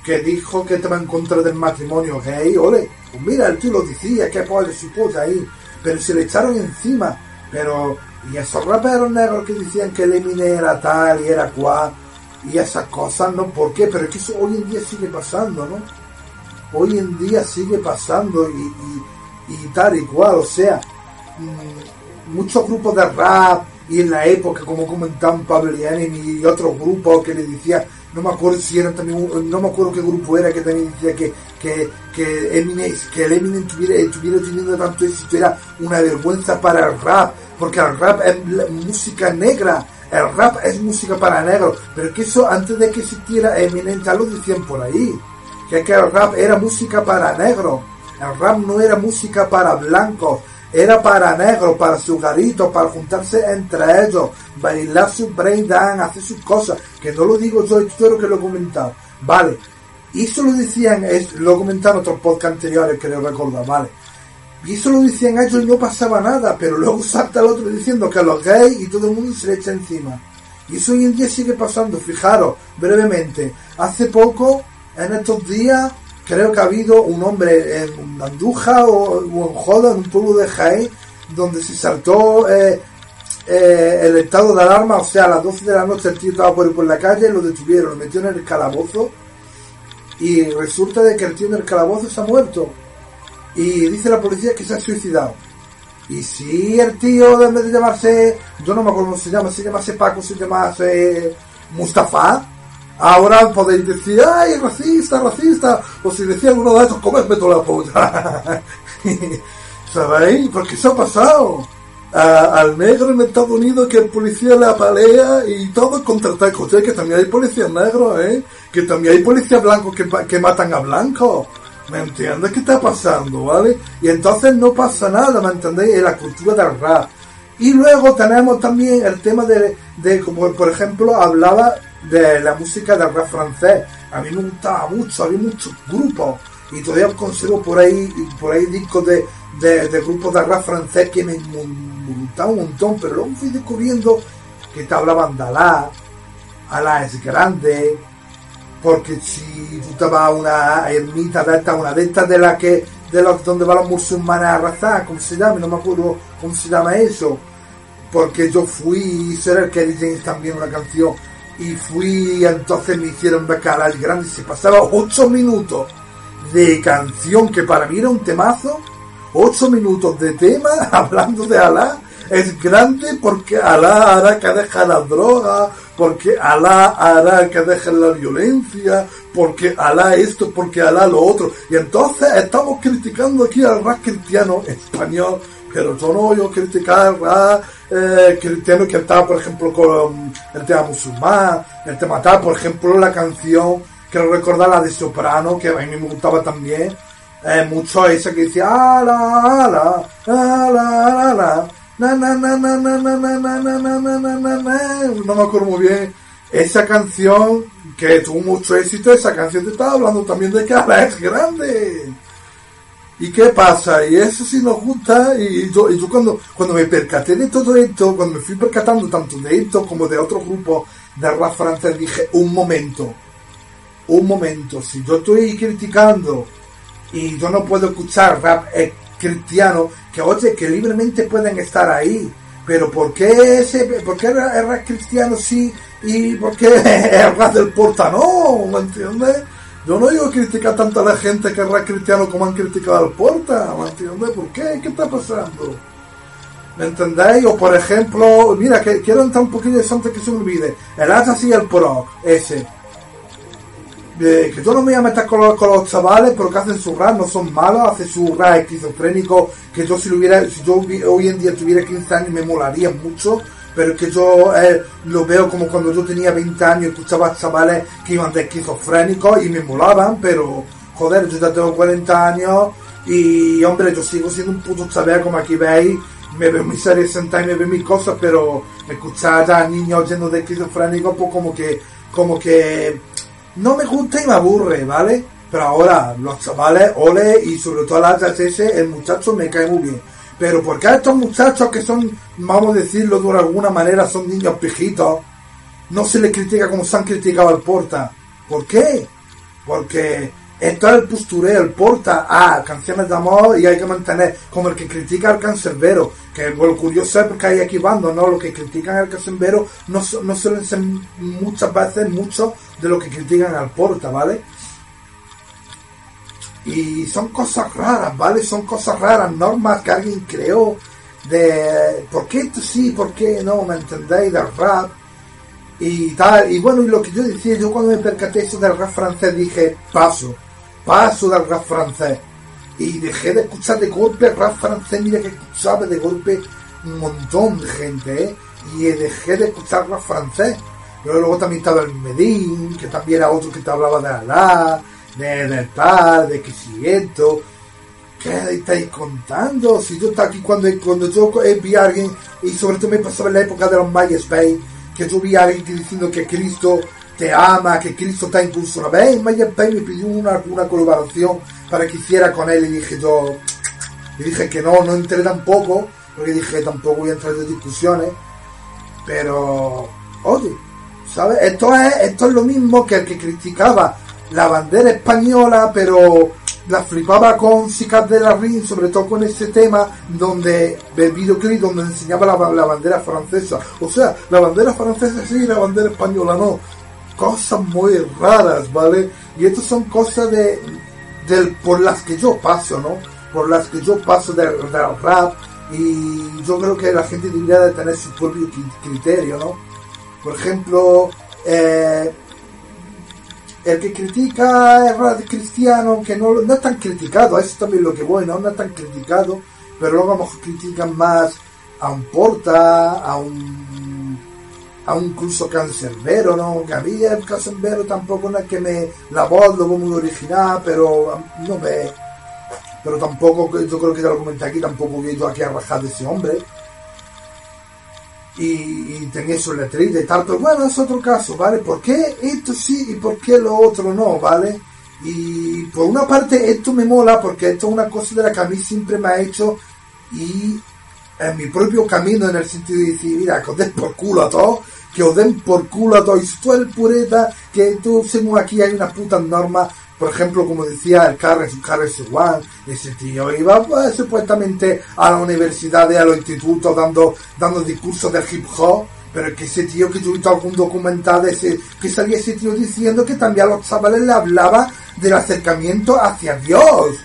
que dijo que estaba en contra del matrimonio gay, ole, pues mira, el tío lo decía, que de su polla ahí, pero se le echaron encima, pero, y esos raperos negros que decían que el Eminem era tal y era cual, y esas cosas, ¿no? ¿Por qué? Pero es que eso hoy en día sigue pasando, ¿no? Hoy en día sigue pasando y, y, tal y cual, o sea, mm, muchos grupos de rap y en la época, como comentaban Pablo y y otros grupos que le decían no me acuerdo si eran también, no me acuerdo qué grupo era que también decía que, que, que Eminem, que el Eminem tuviera, estuviera teniendo tanto éxito era una vergüenza para el rap, porque el rap es música negra, el rap es música para negros, pero que eso antes de que existiera Eminem ya lo decían por ahí, que, el rap era música para negros, el rap no era música para blancos, era para negros, para su garito, para juntarse entre ellos, bailar su breakdance, hacer sus cosas, que no lo digo yo, espero que lo he comentado, vale, y eso lo decían, es, lo he comentado en otros podcasts anteriores, creo recordar, vale, y eso lo decían ellos y no pasaba nada, pero luego salta el otro diciendo que los gays y todo el mundo se le echa encima. Y eso hoy en día sigue pasando, fijaros, brevemente, hace poco, en estos días, creo que ha habido un hombre en Andújar o, en Joda, en un pueblo de Jaén, donde se saltó eh, eh, el estado de alarma, o sea, a las 12 de la noche el tío estaba por, por la calle, lo detuvieron, lo metió en el calabozo y resulta de que el tío en el calabozo se ha muerto y dice la policía que se ha suicidado. Y si el tío, en vez de llamarse, yo no me acuerdo cómo se llama, se llamase Paco, se llamase Mustafa, ahora podéis decir, ay, racista, racista, o si decía alguno de esos, comerme toda la polla. ¿Sabéis? Porque eso ha pasado. al negro en Estados Unidos que el policía le apalea y todo contra tal que también hay policías negros, ¿eh? Que también hay policías blancos que, que matan a blancos. ¿Me entiendes qué está pasando, vale? Y entonces no pasa nada, ¿me entendéis? En la cultura del rap. Y luego tenemos también el tema de, de, como por ejemplo, hablaba de la música del rap francés. A mí me gustaba mucho, había muchos grupos. Y todavía consigo por ahí, por ahí discos de, de, grupos de rap francés que me, gustaban un montón. Pero luego fui descubriendo que te hablaban de Alá, Alá es grande, porque si tú te una ermita de esta, una de estas de las que, de los donde van los musulmanes a arrasar, ¿cómo se llama? No me acuerdo cómo se llama eso, porque yo fui, y el que James también una canción, y fui, entonces me hicieron ver al grande, se pasaba ocho minutos de canción, que para mí era un temazo, ocho minutos de tema, hablando de Alá, es grande porque Alá hará que deje la droga, porque Alá hará que dejen la violencia, porque Alá esto, porque Alá lo otro. Y entonces estamos criticando aquí al rap cristiano español, pero yo no yo criticar al eh, cristiano que está, por ejemplo, con el tema musulmán, el tema tal, por ejemplo, la canción, quiero recordar la de Soprano, que a mí me gustaba también, eh, mucho esa que decía, ala, ala, ala, ala, no me acuerdo muy bien. Esa canción que tuvo mucho éxito, esa canción te estaba hablando también de que ahora es grande. ¿Y qué pasa? Y eso sí nos gusta. Y yo, y yo cuando, cuando me percaté de todo esto, cuando me fui percatando tanto de esto como de otros grupos de rap francés, dije, un momento, un momento, si yo estoy criticando y yo no puedo escuchar rap cristiano, que oye, que libremente pueden estar ahí. Pero ¿por qué, ese, por qué el rap cristiano sí y por qué el rap del porta no? ¿Me entiendes? Yo no digo criticar tanto a la gente que el rap cristiano como han criticado al porta, ¿me entiendes? ¿Por qué? ¿Qué está pasando? ¿Me entendéis? O por ejemplo, mira, que quiero entrar un poquito antes que se me olvide. El Asa y el Pro, ese que yo no me meter con los, con los chavales porque hacen su rap, no son malos, hacen su rap esquizofrénico, que yo si lo hubiera, si yo hoy en día tuviera 15 años me molaría mucho, pero es que yo eh, lo veo como cuando yo tenía 20 años escuchaba chavales que iban de esquizofrénicos y me molaban, pero joder, yo ya tengo 40 años y hombre, yo sigo siendo un puto chaval como aquí veis, me veo mis series sentadas me veo mis cosas, pero escuchar a niños llenos de esquizofrénicos, pues como que, como que no me gusta y me aburre, ¿vale? Pero ahora, los chavales, ole, y sobre todo la HSS, el muchacho me cae muy bien. Pero porque a estos muchachos que son, vamos a decirlo de alguna manera, son niños pijitos, no se les critica como se han criticado al Porta. ¿Por qué? Porque esto es el postureo, el porta a canciones de amor y hay que mantener, como el que critica al cancerbero, que lo curioso es porque hay aquí bandos, ¿no? Los que critican al cancerbero no, no suelen ser muchas veces muchos de los que critican al porta, ¿vale? Y son cosas raras, ¿vale? Son cosas raras, normas que alguien creó de por qué esto sí, por qué no, ¿me entendéis? Del rap y tal. Y bueno, y lo que yo decía, yo cuando me percaté eso del rap francés dije, paso, paso del rap francés. Y dejé de escuchar de golpe rap francés, mira que escuchaba de golpe un montón de gente, ¿eh? Y dejé de escuchar rap francés. Pero luego también estaba el Medín, que también era otro que te hablaba de Alá, de, de tal, de que si esto. ¿Qué estáis contando? Si yo estaba aquí cuando, cuando yo vi a alguien, y sobre todo me pasaba en la época de los MySpace, que yo vi a alguien diciendo que Cristo te ama, que Cristo está incluso una vez en MySpace me pidió una, una colaboración para que hiciera con él y dije yo, y dije que no, no entré tampoco, porque dije tampoco voy a entrar en discusiones, pero, oye, ¿sabes? Esto es, esto es lo mismo que el que criticaba la bandera española, pero la flipaba con Sicat de la Ring, sobre todo con ese tema donde el videoclip donde enseñaba la, la, bandera francesa. O sea, la bandera francesa sí, la bandera española no. Cosas muy raras, ¿vale? Y estas son cosas de, del, por las que yo paso, ¿no? Por las que yo paso del, rap y yo creo que la gente debería de tener su propio criterio, ¿no? Por ejemplo, eh, el que critica el rap cristiano, que no, no es tan criticado, eso también lo que bueno, no es tan criticado, pero luego a lo critican más a un Porta, a un a un curso cancerbero, ¿no? Que a mí el cancerbero tampoco no es que me la voz lo muy original, pero no me pero tampoco, yo creo que ya lo comenté aquí, tampoco voy yo aquí a rajar de ese hombre y, y tenía su letrita y tal, pero bueno, es otro caso, ¿vale? ¿Por qué esto sí y por qué lo otro no, ¿vale? Y por una parte esto me mola porque esto es una cosa de la que a mí siempre me ha hecho y en mi propio camino en el sentido de decir, mira, que os den por culo a todos, que os den por culo a todos, y tú eres pureta, que tú según aquí hay unas putas normas, por ejemplo, como decía el Carles, Carles One, ese tío iba pues, supuestamente a la universidad y a los institutos dando, dando discursos de hip hop, pero que ese tío que yo algún documental de ese, que salía ese tío diciendo que también a los chavales le hablaba del acercamiento hacia Dios,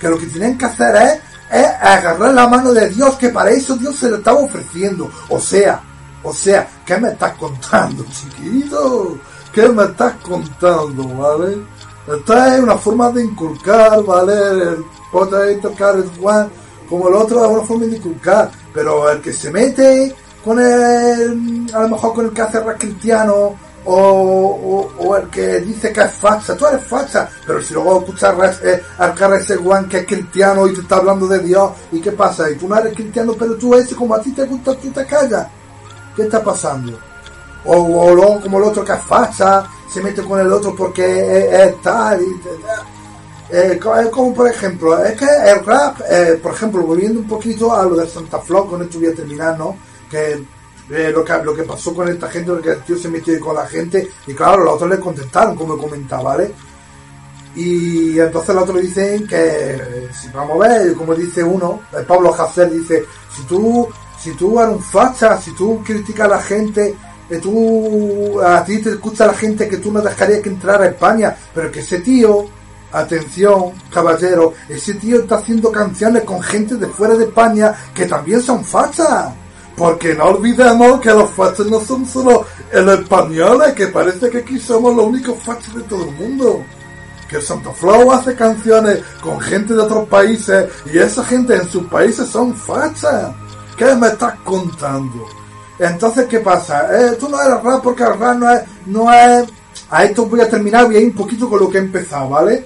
que lo que tienen que hacer es, es agarrar la mano de Dios, que para eso Dios se lo estaba ofreciendo, o sea, o sea, ¿qué me estás contando, chiquito? ¿Qué me estás contando, vale? Esta es una forma de inculcar, ¿vale? El Potato Carrot One, como el otro es una forma de inculcar, pero el que se mete con el, a lo mejor con el que hace cristiano, o, o, el que dice que es facha, tú eres facha, pero si luego escuchas eh, al Carrot One que es cristiano y te está hablando de Dios, ¿y qué pasa? Y tú no eres cristiano, pero tú ese, como a ti te gusta, tú te callas. ¿Qué está pasando? O, o luego como el otro que es facha, se mete con el otro porque es, es tal y eh, como por ejemplo es que el rap eh, por ejemplo volviendo un poquito a lo de Santa Flo con esto voy a terminar no que eh, lo que lo que pasó con esta gente porque el tío se metió con la gente y claro los otros le contestaron como comentaba vale y entonces los otros dicen que si vamos a ver como dice uno Pablo Hacer dice si tú si tú eres un facha si tú criticas a la gente que tú, a ti te escucha la gente que tú no dejarías que entrara a España, pero que ese tío, atención, caballero, ese tío está haciendo canciones con gente de fuera de España que también son fachas. Porque no olvidemos que los fachos no son solo los españoles, que parece que aquí somos los únicos fachos de todo el mundo. Que Santa Flow hace canciones con gente de otros países y esa gente en sus países son fachas. ¿Qué me estás contando? Entonces, ¿qué pasa? Eh, tú no eres rap porque el rap no es, no es... A esto voy a terminar, voy a un poquito con lo que he empezado, ¿vale?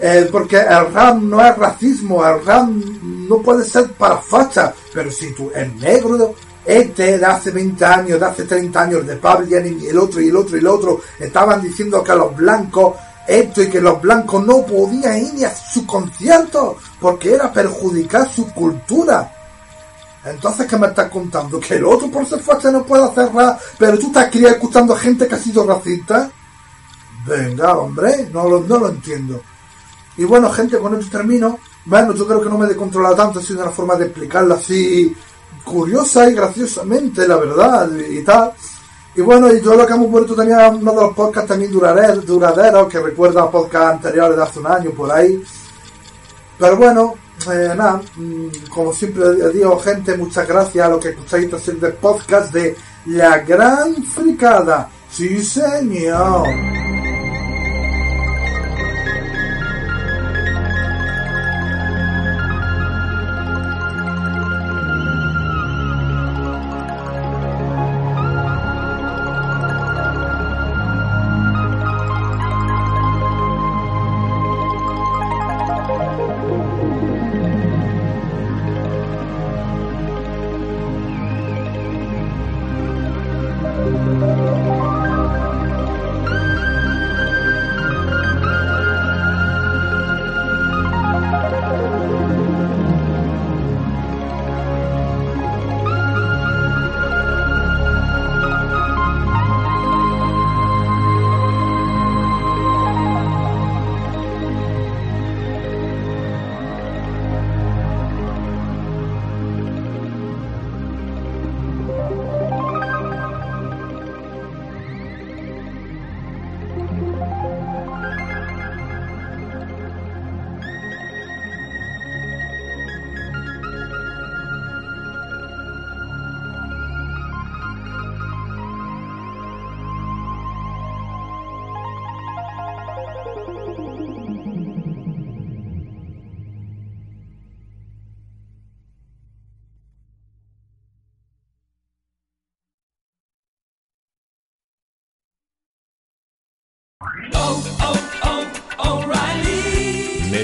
Eh, porque el rap no es racismo, el rap no puede ser para facha, pero si tú eres negro, este de hace 20 años, de hace 30 años, de Pablo y el otro y el otro y el otro, estaban diciendo que los blancos esto y que los blancos no podían ir a su concierto porque era perjudicar su cultura. Entonces, ¿qué me estás contando? ¿Que el otro por ser facha no puede hacer rap, pero tú estás escuchando gente que ha sido racista? Venga, hombre, no lo, no lo entiendo. Y bueno, gente, con esto termino. Bueno, yo creo que no me he descontrolado tanto, ha sido una forma de explicarlo así curiosa y graciosamente, la verdad, y, tal. Y bueno, y yo lo que hemos vuelto también a uno de los podcasts también duraderos, duraderos que recuerda a podcasts anteriores de hace un año, por ahí. Pero bueno, eh, nada, como siempre digo, gente, muchas gracias a los que escucháis de podcast de La Gran Fricada. Sí, señor.